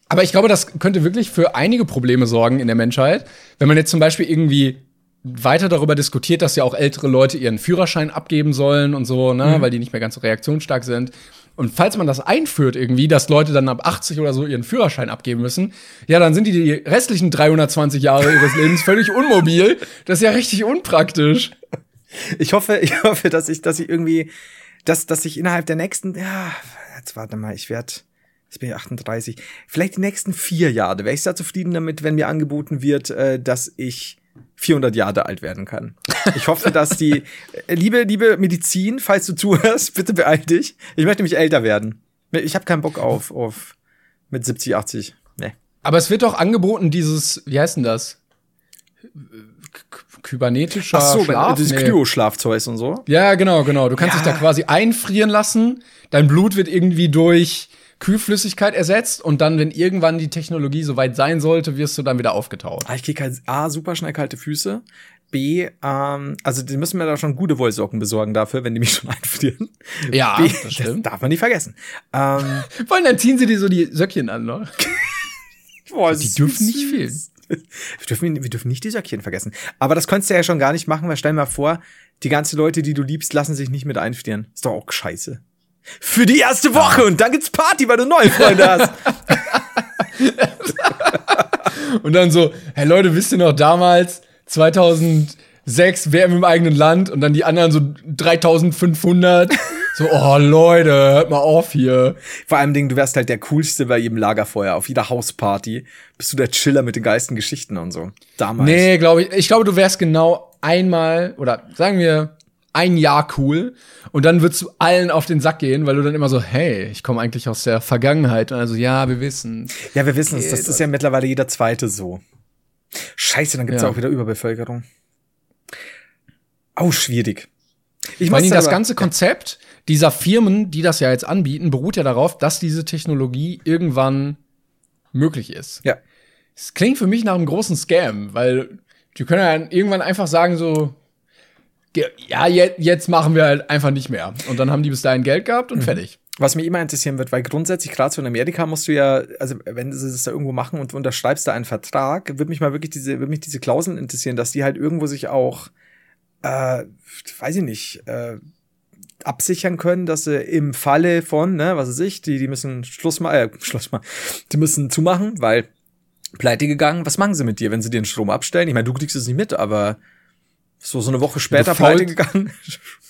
Aber ich glaube, das könnte wirklich für einige Probleme sorgen in der Menschheit, wenn man jetzt zum Beispiel irgendwie weiter darüber diskutiert, dass ja auch ältere Leute ihren Führerschein abgeben sollen und so, ne, mhm. weil die nicht mehr ganz so reaktionsstark sind. Und falls man das einführt irgendwie, dass Leute dann ab 80 oder so ihren Führerschein abgeben müssen, ja, dann sind die die restlichen 320 Jahre ihres Lebens völlig unmobil. Das ist ja richtig unpraktisch. Ich hoffe, ich hoffe, dass ich, dass ich irgendwie, dass, dass ich innerhalb der nächsten, ja, jetzt warte mal, ich werde, jetzt bin ich 38, vielleicht die nächsten vier Jahre, wäre ich sehr zufrieden damit, wenn mir angeboten wird, äh, dass ich 400 Jahre alt werden kann. Ich hoffe, dass die *laughs* liebe liebe Medizin, falls du zuhörst, bitte beeil dich. Ich möchte mich älter werden. Ich habe keinen Bock auf auf mit 70, 80. Nee. Aber es wird doch angeboten dieses, wie heißt denn das? Kybernetischer Ach so, Schlaf? dieses nee. Kryo-Schlafzeug und so. Ja, genau, genau. Du kannst ja. dich da quasi einfrieren lassen. Dein Blut wird irgendwie durch Kühlflüssigkeit ersetzt und dann, wenn irgendwann die Technologie soweit sein sollte, wirst du dann wieder aufgetaut. Ah, ich krieg halt A, super schnell kalte Füße. B, ähm, also die müssen mir da schon gute Wollsocken besorgen dafür, wenn die mich schon *laughs* einfrieren. Ja, B, das stimmt. Das darf man nicht vergessen. Ähm, *laughs* Vor allem dann ziehen sie dir so die Söckchen an, ne? *laughs* Boah, die dürfen nicht fehlen. Wir dürfen, wir dürfen nicht die Söckchen vergessen. Aber das könntest du ja schon gar nicht machen, weil stell dir mal vor, die ganzen Leute, die du liebst, lassen sich nicht mit einfrieren. Ist doch auch scheiße. Für die erste Woche und dann gibt's Party, weil du neue Freunde hast. *laughs* und dann so, hey Leute, wisst ihr noch damals, 2006, WM im eigenen Land und dann die anderen so 3500. So, oh Leute, hört mal auf hier. Vor allem Ding, du wärst halt der coolste bei jedem Lagerfeuer, auf jeder Hausparty. Bist du der Chiller mit den geilsten Geschichten und so. Damals. Nee, glaube ich. Ich glaube, du wärst genau einmal, oder sagen wir, ein Jahr cool und dann würdest du allen auf den Sack gehen, weil du dann immer so, hey, ich komme eigentlich aus der Vergangenheit und also ja, wir wissen. Ja, wir wissen es, das ist ja mittlerweile jeder zweite so. Scheiße, dann gibt's ja. auch wieder Überbevölkerung. Auch oh, schwierig. Ich meine, das ganze Konzept dieser Firmen, die das ja jetzt anbieten, beruht ja darauf, dass diese Technologie irgendwann möglich ist. Ja. Es klingt für mich nach einem großen Scam, weil die können ja irgendwann einfach sagen so, ja, jetzt machen wir halt einfach nicht mehr. Und dann haben die bis dahin Geld gehabt und mhm. fertig. Was mich immer interessieren wird, weil grundsätzlich, gerade so in Amerika, musst du ja, also wenn sie das da irgendwo machen und unterschreibst da einen Vertrag, würde mich mal wirklich diese, würde mich diese Klauseln interessieren, dass die halt irgendwo sich auch, äh, weiß ich nicht, äh, absichern können, dass sie im Falle von, ne, was weiß ich, die, die müssen Schluss machen, äh, *laughs* Schluss machen, die müssen zumachen, weil pleite gegangen, was machen sie mit dir, wenn sie dir den Strom abstellen? Ich meine, du kriegst es nicht mit, aber so, so eine Woche später pleite gegangen. *laughs*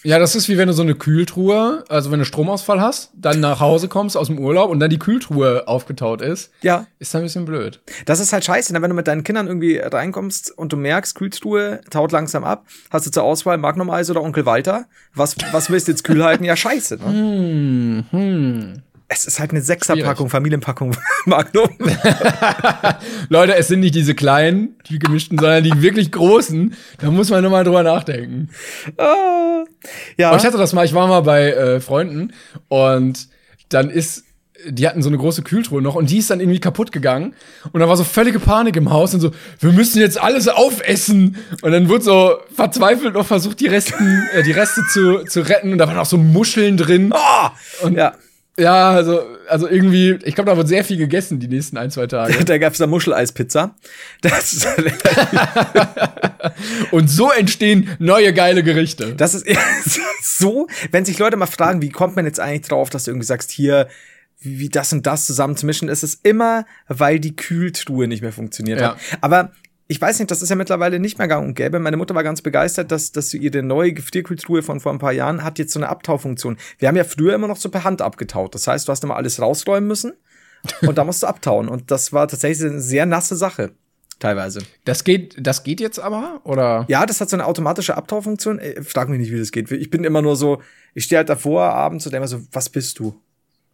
Ja, das ist wie wenn du so eine Kühltruhe, also wenn du Stromausfall hast, dann nach Hause kommst aus dem Urlaub und dann die Kühltruhe aufgetaut ist. Ja. Ist ein bisschen blöd. Das ist halt scheiße, ne? wenn du mit deinen Kindern irgendwie reinkommst und du merkst, Kühltruhe taut langsam ab, hast du zur Auswahl Magnum Eis oder Onkel Walter. Was, was willst du jetzt kühl halten? Ja, scheiße, ne? Hm, hm. Es ist halt eine Sechserpackung, Familienpackung *laughs* Magnum. *laughs* Leute, es sind nicht diese kleinen, die gemischten, sondern die wirklich großen. Da muss man nochmal drüber nachdenken. Ah, ja. Aber ich hatte das mal, ich war mal bei äh, Freunden und dann ist die hatten so eine große Kühltruhe noch und die ist dann irgendwie kaputt gegangen und da war so völlige Panik im Haus und so, wir müssen jetzt alles aufessen und dann wurde so verzweifelt noch versucht, die Resten, äh, die Reste zu, zu retten und da waren auch so Muscheln drin. Oh, und ja Ja, also, also irgendwie, ich glaube, da wird sehr viel gegessen die nächsten ein, zwei Tage. *laughs* da gab's da Muscheleispizza. Das *laughs* *laughs* Und so entstehen neue geile Gerichte. Das ist so, wenn sich Leute mal fragen, wie kommt man jetzt eigentlich drauf, dass du irgendwie sagst, hier, wie das und das zusammen zu mischen, ist es immer, weil die Kühltruhe nicht mehr funktioniert ja. hat. Aber ich weiß nicht, das ist ja mittlerweile nicht mehr gang und gäbe. Meine Mutter war ganz begeistert, dass, dass ihre neue Gefrierkühltruhe von vor ein paar Jahren hat jetzt so eine Abtaufunktion. Wir haben ja früher immer noch so per Hand abgetaut. Das heißt, du hast immer alles rausräumen müssen und da musst du abtauen. Und das war tatsächlich eine sehr nasse Sache. Teilweise. Das geht, das geht jetzt aber, oder? Ja, das hat so eine automatische Abtaufunktion. Äh, frag mich nicht, wie das geht. Ich bin immer nur so, ich stehe halt davor abends und denke so, was bist du?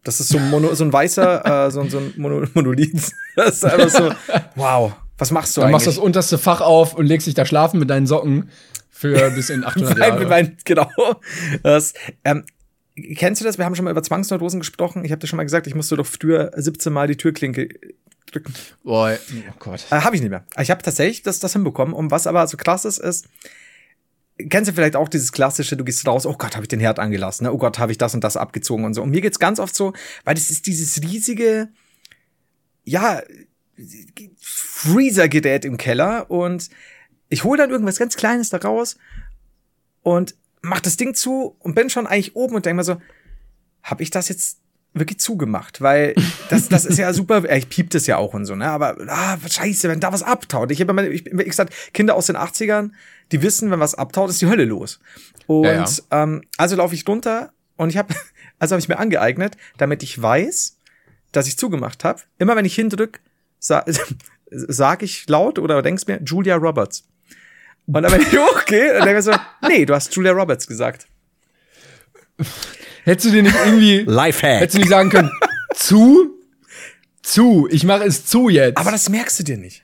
Das ist so ein, Mono, so ein weißer, äh, so, so ein Mono, Monolith. *laughs* Das ist einfach so, wow. Was machst du Dann eigentlich? machst du das unterste Fach auf und legst dich da schlafen mit deinen Socken für bis in *laughs* 800 Jahre. Mein, genau. Das, ähm, kennst du das? Wir haben schon mal über Zwangsneurosen gesprochen. Ich habe dir schon mal gesagt, ich musste doch früher 17 Mal die Türklinke drücken. Boah, oh Gott. Äh, habe ich nicht mehr. Ich habe tatsächlich das, das hinbekommen. Und was aber so krass ist, ist, kennst du vielleicht auch dieses klassische, du gehst raus, oh Gott, habe ich den Herd angelassen, ne? oh Gott, habe ich das und das abgezogen und so. Und mir geht's ganz oft so, weil das ist dieses riesige, ja, Freezer-Gerät im Keller und ich hole dann irgendwas ganz Kleines da raus und mach das Ding zu und bin schon eigentlich oben und denke mir so, habe ich das jetzt wirklich zugemacht, weil das, das ist ja *laughs* super, ich piep das ja auch und so, ne, aber ah, scheiße, wenn da was abtaut. Ich habe immer, ich, ich gesagt, Kinder aus den 80ern, die wissen, wenn was abtaut, ist die Hölle los. Und ja, ja. Ähm, also laufe ich runter und ich habe, *laughs* also habe ich mir angeeignet, damit ich weiß, dass ich zugemacht habe. Immer wenn ich hindrück, sa *laughs* sag ich laut oder denkst mir Julia Roberts. Und dann wenn ich *laughs* hochgehe, dann denke ich so, nee, du hast Julia Roberts gesagt. Hättest du dir nicht irgendwie *laughs* Lifehack. Hättest du nicht sagen können, zu zu, ich mache es zu jetzt. Aber das merkst du dir nicht.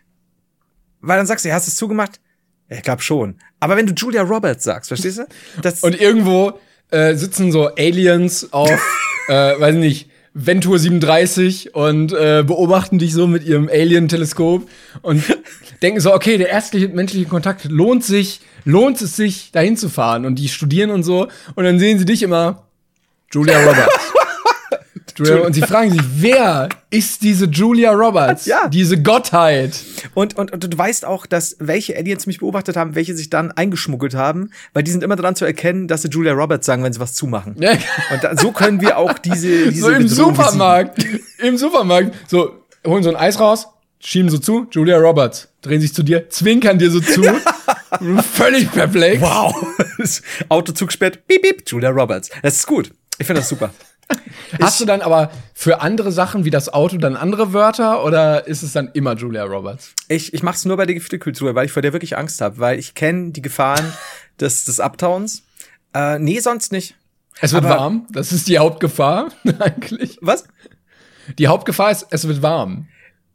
Weil dann sagst du, ja, hast du es zugemacht? Ich glaube schon. Aber wenn du Julia Roberts sagst, verstehst du? Das Und irgendwo äh, sitzen so Aliens auf, äh, weiß nicht, Ventur 37 und äh, beobachten dich so mit ihrem Alien-Teleskop und *laughs* denken so, okay, der erste menschliche Kontakt lohnt sich, lohnt es sich, dahin zu fahren. Und die studieren und so. Und dann sehen sie dich immer, Julia Roberts. *laughs* Und sie fragen sich, wer ist diese Julia Roberts? Ja. Diese Gottheit. Und, und, und du weißt auch, dass welche Aliens mich beobachtet haben, welche sich dann eingeschmuggelt haben, weil die sind immer daran zu erkennen, dass sie Julia Roberts sagen, wenn sie was zumachen. Ja. Und da, so können wir auch diese, *laughs* diese So im Bedrohung Supermarkt. Im Supermarkt. So, holen so ein Eis raus, schieben so zu, Julia Roberts, drehen sich zu dir, zwinkern dir so zu. *laughs* Völlig perplex. Wow. *laughs* Autozug spät, piep, piep, Julia Roberts. Das ist gut. Ich finde das super. *laughs* Hast du dann aber für andere Sachen wie das Auto dann andere Wörter oder ist es dann immer Julia Roberts? Ich, ich mache es nur bei der Gefrierkultur, weil ich vor der wirklich Angst habe, weil ich kenne die Gefahren *laughs* des, des Abtauens. Äh, nee, sonst nicht. Es wird aber warm, das ist die Hauptgefahr *laughs* eigentlich. Was? Die Hauptgefahr ist, es wird warm.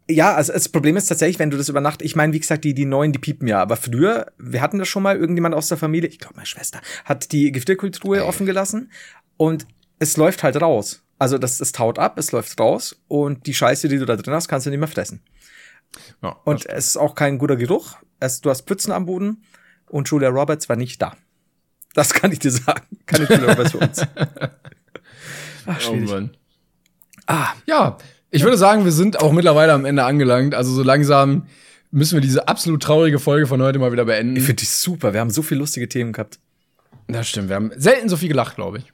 Ja, also das Problem ist tatsächlich, wenn du das über Nacht, ich meine, wie gesagt, die, die neuen, die piepen ja, aber früher, wir hatten das schon mal, irgendjemand aus der Familie, ich glaube meine Schwester, hat die Gefrierkultur offen gelassen und es läuft halt raus. Also das, es taut ab, es läuft raus und die Scheiße, die du da drin hast, kannst du nicht mehr fressen. Ja, und es ist auch kein guter Geruch. Es, du hast Pfützen am Boden und Julia Roberts war nicht da. Das *laughs* kann ich dir sagen. Kann ich Julia Roberts für uns. *laughs* Ach, schwierig. Oh ah. Ja, ich würde sagen, wir sind auch mittlerweile am Ende angelangt. Also so langsam müssen wir diese absolut traurige Folge von heute mal wieder beenden. Ich finde die super. Wir haben so viele lustige Themen gehabt. Das stimmt. Wir haben selten so viel gelacht, glaube ich.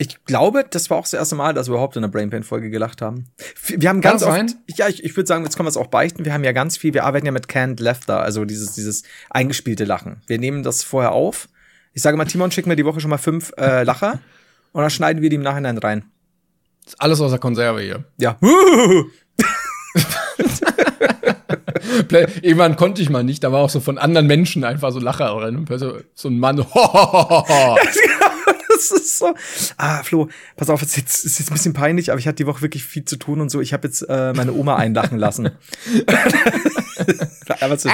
Ich glaube, das war auch das erste Mal, dass wir überhaupt in einer Brainpain-Folge gelacht haben. Wir haben ganz oft, ja, ich, ich würde sagen, jetzt können wir es auch beichten. Wir haben ja ganz viel, wir arbeiten ja mit Canned Laughter, also dieses, dieses eingespielte Lachen. Wir nehmen das vorher auf. Ich sage mal, Timon, schick mir die Woche schon mal fünf äh, Lacher *laughs* und dann schneiden wir die im Nachhinein rein. Ist alles aus der Konserve hier. Ja. *laughs* *laughs* Irgendwann konnte ich mal nicht, da war auch so von anderen Menschen einfach so Lacher rein. So ein Mann. Das ist so. Ah, Flo, pass auf, es ist jetzt, ist jetzt ein bisschen peinlich, aber ich hatte die Woche wirklich viel zu tun und so. Ich habe jetzt äh, meine Oma einlachen lassen. *laughs* aber so,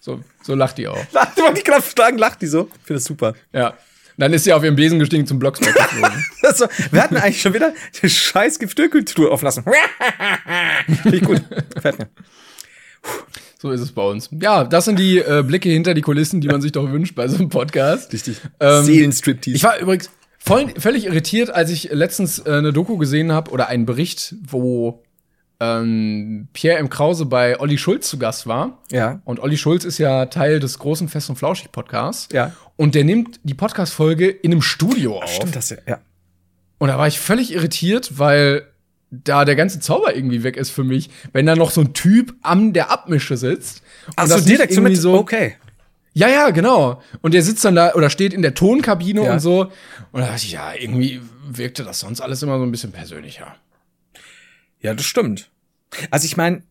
so, so lacht die auch. Lacht, wollte ich gerade fragen, lacht die so? Ich finde das super. Ja. Dann ist sie auf ihrem Besen gestiegen zum Blockspot geflogen. *laughs* so, wir hatten eigentlich schon wieder die scheiß auflassen. *laughs* Finde ich gut. Gefällt mir. So ist es bei uns. Ja, das sind die äh, Blicke hinter die Kulissen, die man sich doch wünscht bei so einem Podcast. Richtig. Ähm, Seelenstriptease. Ich war übrigens, voll, völlig irritiert, als ich letztens äh, eine Doku gesehen habe oder einen Bericht, wo ähm, Pierre M. Krause bei Olli Schulz zu Gast war. Ja. Und Olli Schulz ist ja Teil des großen Fest und Flauschig Podcasts. Ja. Und der nimmt die Podcast-Folge in einem Studio auf. Stimmt das ja, ja. Und da war ich völlig irritiert, weil da der ganze Zauber irgendwie weg ist für mich, wenn da noch so ein Typ am der Abmische sitzt. Also direkt so mit, so, okay. Ja, ja, genau. Und der sitzt dann da oder steht in der Tonkabine ja. und so. Und da dachte ich, ja, irgendwie wirkte das sonst alles immer so ein bisschen persönlicher. Ja, das stimmt. Also ich meine,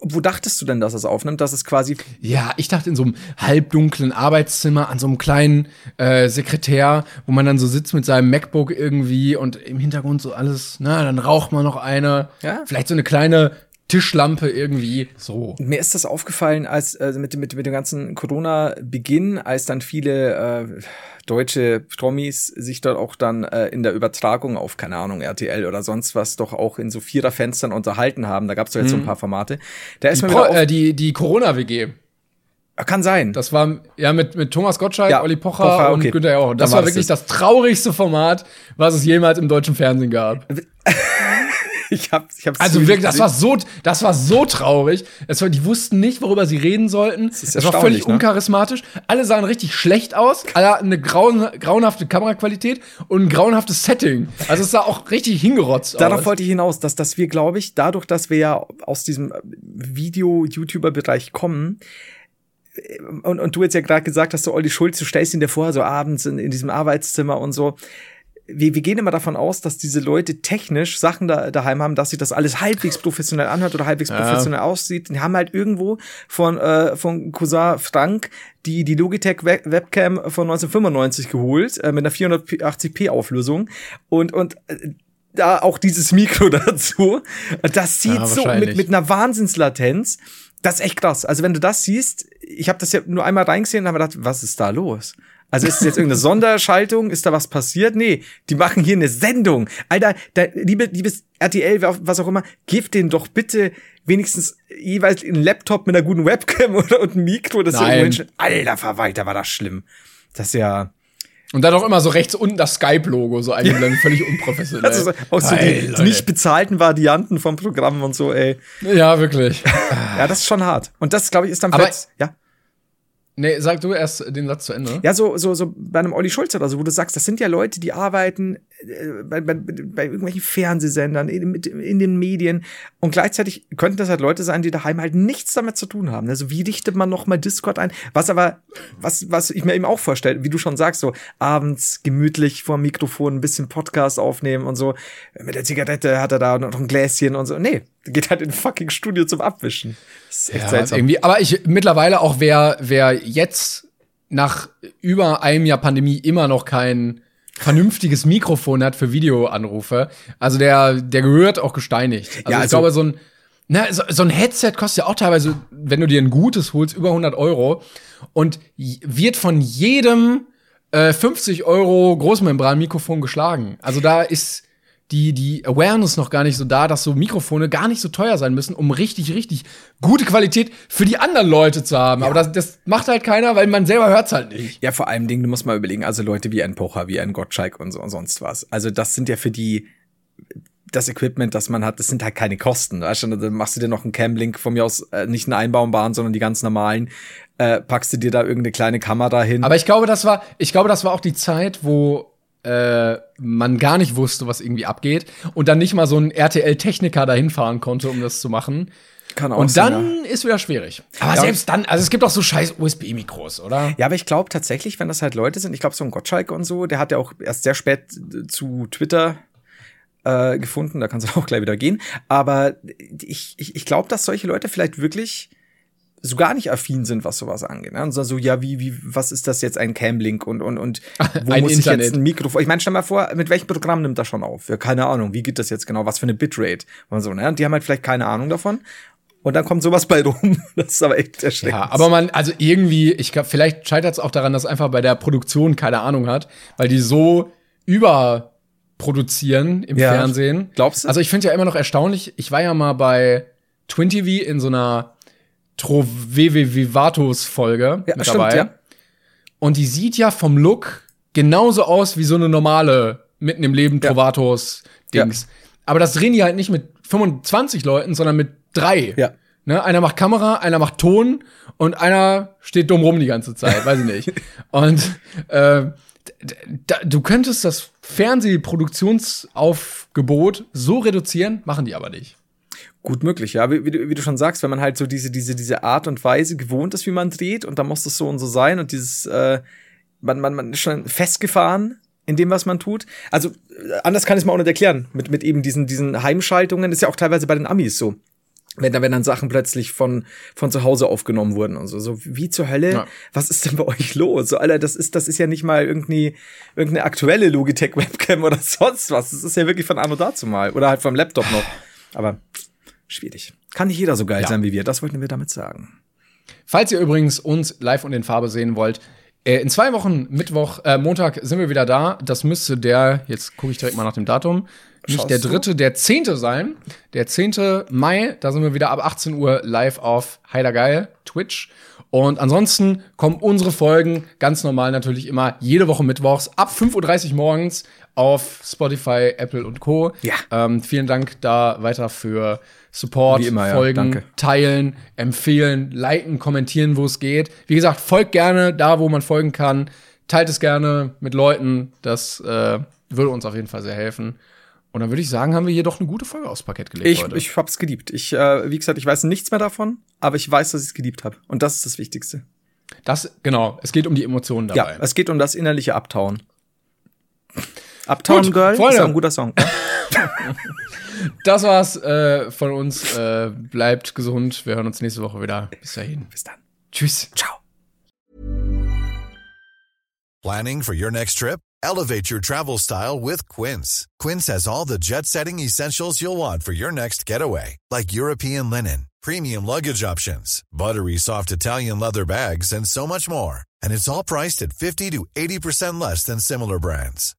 wo dachtest du denn, dass es aufnimmt? Dass es quasi. Ja, ich dachte in so einem halbdunklen Arbeitszimmer an so einem kleinen äh, Sekretär, wo man dann so sitzt mit seinem MacBook irgendwie und im Hintergrund so alles, na, dann raucht man noch eine. Ja. Vielleicht so eine kleine Tischlampe irgendwie so. Mir ist das aufgefallen, als äh, mit, mit, mit dem ganzen Corona-Beginn, als dann viele äh, deutsche Promis sich dort auch dann äh, in der Übertragung auf, keine Ahnung, RTL oder sonst was, doch auch in so Viererfenstern unterhalten haben. Da gab es doch jetzt mhm. so ein mhm. paar Formate. Da ist die, Pro, äh, die, die Corona-WG. Kann sein. Das war ja mit, mit Thomas Gottschalk, ja, Olli Pocher, Pocher und okay. Günther Jauch. Das war, war wirklich das, das traurigste Format, was es jemals im deutschen Fernsehen gab. *laughs* *laughs* ich hab, ich hab's also wirklich, das war so, das war so traurig. Es war, die wussten nicht, worüber sie reden sollten. Das, das war völlig ne? uncharismatisch. Alle sahen richtig schlecht aus. Alle hatten eine grauen, grauenhafte Kameraqualität und ein grauenhaftes Setting. Also es sah auch richtig hingerotzt Darauf aus. Darauf wollte ich hinaus, dass, dass wir, glaube ich, dadurch, dass wir ja aus diesem Video-YouTuber-Bereich kommen, und, und du jetzt ja gerade gesagt hast, so Olli Schulz, du stellst ihn dir vor, so abends in, in diesem Arbeitszimmer und so wir, wir gehen immer davon aus, dass diese Leute technisch Sachen da, daheim haben, dass sich das alles halbwegs professionell anhört oder halbwegs ja. professionell aussieht. Die haben halt irgendwo von, äh, von Cousin Frank die, die Logitech Webcam von 1995 geholt, äh, mit einer 480p Auflösung. Und, und äh, da auch dieses Mikro *laughs* dazu. Das sieht ja, so mit, mit einer Wahnsinnslatenz. Das ist echt krass. Also wenn du das siehst, ich habe das ja nur einmal reingesehen und habe gedacht, was ist da los? Also ist es jetzt irgendeine Sonderschaltung? Ist da was passiert? Nee, die machen hier eine Sendung. Alter, da, liebe, liebes RTL, was auch immer, gebt denen doch bitte wenigstens jeweils einen Laptop mit einer guten Webcam *laughs* oder und ein Mikro. Das Nein. Menschen, Alter, Verwalter, war das schlimm. Das ist ja. Und dann auch immer so rechts unten das Skype-Logo, so eigentlich *laughs* völlig unprofessionell. Also auch so die, die, nicht bezahlten Varianten vom Programm und so, ey. Ja, wirklich. *laughs* ja, das ist schon hart. Und das, glaube ich, ist dann Aber, ja. Nee, sag du erst den Satz zu Ende. Ja, so, so, so bei einem Olli Schulz oder so, wo du sagst, das sind ja Leute, die arbeiten äh, bei, bei, bei irgendwelchen Fernsehsendern, in, in, den Medien und gleichzeitig könnten das halt Leute sein, die daheim halt nichts damit zu tun haben. Also wie richtet man noch mal Discord ein? Was aber, was, was ich mir eben auch vorstelle, wie du schon sagst, so abends gemütlich vor dem Mikrofon ein bisschen Podcast aufnehmen und so. Mit der Zigarette hat er da noch ein Gläschen und so. Nee, geht halt in fucking Studio zum Abwischen. Das ist echt ja, seltsam. Irgendwie. Aber ich mittlerweile auch, wer, wer jetzt nach über einem Jahr Pandemie immer noch kein vernünftiges Mikrofon hat für Videoanrufe, also der, der gehört auch gesteinigt. Also, ja, also ich glaube, so ein, na, so, so ein Headset kostet ja auch teilweise, wenn du dir ein gutes holst, über 100 Euro und wird von jedem äh, 50 Euro Großmembran-Mikrofon geschlagen. Also da ist die, die Awareness noch gar nicht so da, dass so Mikrofone gar nicht so teuer sein müssen, um richtig, richtig gute Qualität für die anderen Leute zu haben. Ja. Aber das, das macht halt keiner, weil man selber hört's halt nicht. Ja, vor allem Dingen, du musst mal überlegen, also Leute wie ein Pocher, wie ein Gottschalk und so und sonst was. Also das sind ja für die das Equipment, das man hat, das sind halt keine Kosten. Weißt du, dann machst du dir noch einen Cam-Link von mir aus, äh, nicht einen einbaumbaren, sondern die ganz normalen, äh, packst du dir da irgendeine kleine Kamera hin. Aber ich glaube, das war, ich glaube, das war auch die Zeit, wo äh, man gar nicht wusste, was irgendwie abgeht und dann nicht mal so ein RTL-Techniker dahin fahren konnte, um das zu machen. Kann auch und sein, dann ja. ist wieder schwierig. Aber ja, selbst dann, also es gibt auch so scheiß USB-Mikros, oder? Ja, aber ich glaube tatsächlich, wenn das halt Leute sind, ich glaube so ein Gottschalk und so, der hat ja auch erst sehr spät zu Twitter äh, gefunden, da kannst du *laughs* auch gleich wieder gehen. Aber ich, ich, ich glaube, dass solche Leute vielleicht wirklich so gar nicht affin sind, was sowas angeht. Ne? Und so, so, ja, wie, wie, was ist das jetzt ein Cam-Link und, und, und *laughs* wo ein muss Internet. ich jetzt ein Mikrofon? Ich meine, stell mal vor, mit welchem Programm nimmt das schon auf? Ja, keine Ahnung, wie geht das jetzt genau? Was für eine Bitrate? Und so, ne? Und die haben halt vielleicht keine Ahnung davon. Und dann kommt sowas *laughs* bei rum. Das ist aber echt erschreckend. Ja, aber man, also irgendwie, ich glaube, vielleicht scheitert es auch daran, dass einfach bei der Produktion keine Ahnung hat, weil die so überproduzieren im ja, Fernsehen. Glaubst du? Also ich finde ja immer noch erstaunlich, ich war ja mal bei Twin TV in so einer Troveve Vivatos Folge ja, mit stimmt, dabei. Ja. Und die sieht ja vom Look genauso aus wie so eine normale mitten im Leben Trovatos Dings. Ja. Aber das drehen die halt nicht mit 25 Leuten, sondern mit drei. Ja. Ne? Einer macht Kamera, einer macht Ton und einer steht dumm rum die ganze Zeit, weiß ich nicht. *laughs* Und äh, du könntest das Fernsehproduktionsaufgebot so reduzieren, machen die aber nicht. Gut möglich, ja. Wie, wie, du, wie, du, schon sagst, wenn man halt so diese, diese, diese Art und Weise gewohnt ist, wie man dreht, und dann muss es so und so sein und dieses, äh, man, man, man ist schon festgefahren in dem, was man tut. Also, äh, anders kann ich es mir auch nicht erklären. Mit, mit eben diesen, diesen Heimschaltungen. ist ja auch teilweise bei den Amis so. Wenn dann, wenn dann Sachen plötzlich von, von zu Hause aufgenommen wurden und so. So, wie zur Hölle? Ja. Was ist denn bei euch los? So, Alter, das ist, das ist ja nicht mal irgendwie, irgendeine aktuelle Logitech-Webcam *laughs* oder sonst was. Das ist ja wirklich von anno dazu mal. Oder halt vom Laptop noch. Aber schwierig. Kann nicht jeder so geil ja. sein wie wir. Das wollten wir damit sagen. Falls ihr übrigens uns live und in Farbe sehen wollt, äh, in zwei Wochen, Mittwoch, äh, Montag sind wir wieder da. Das müsste der, jetzt gucke ich direkt mal nach dem Datum, nicht Schaust der dritte, du? der zehnte sein. Der zehnte Mai, da sind wir wieder ab 18 Uhr live auf Heidergeil, Twitch. Und ansonsten kommen unsere Folgen ganz normal natürlich immer jede Woche mittwochs ab 5.30 Uhr morgens auf Spotify, Apple und Co. Ja. Ähm, vielen Dank da weiter für Support, immer, folgen, ja, teilen, empfehlen, liken, kommentieren, wo es geht. Wie gesagt, folgt gerne da, wo man folgen kann. Teilt es gerne mit Leuten. Das äh, würde uns auf jeden Fall sehr helfen. Und dann würde ich sagen, haben wir hier doch eine gute Folge aufs Parkett gelegt. Ich, heute. ich hab's geliebt. Ich, äh, wie gesagt, ich weiß nichts mehr davon, aber ich weiß, dass ich es geliebt habe. Und das ist das Wichtigste. Das, genau, es geht um die Emotionen dabei. Ja, es geht um das innerliche Abtauen. Uptown Gut, Girl Freunde. ist ein guter Song. *laughs* das war's äh, von uns. Äh, bleibt gesund. Wir hören uns nächste Woche wieder. Bis dahin. Bis dann. Tschüss. Ciao. Planning for your next trip? Elevate your travel style with Quince. Quince has all the jet-setting essentials you'll want for your next getaway, like European linen, premium luggage options, buttery soft Italian leather bags, and so much more. And it's all priced at 50 to 80% less than similar brands.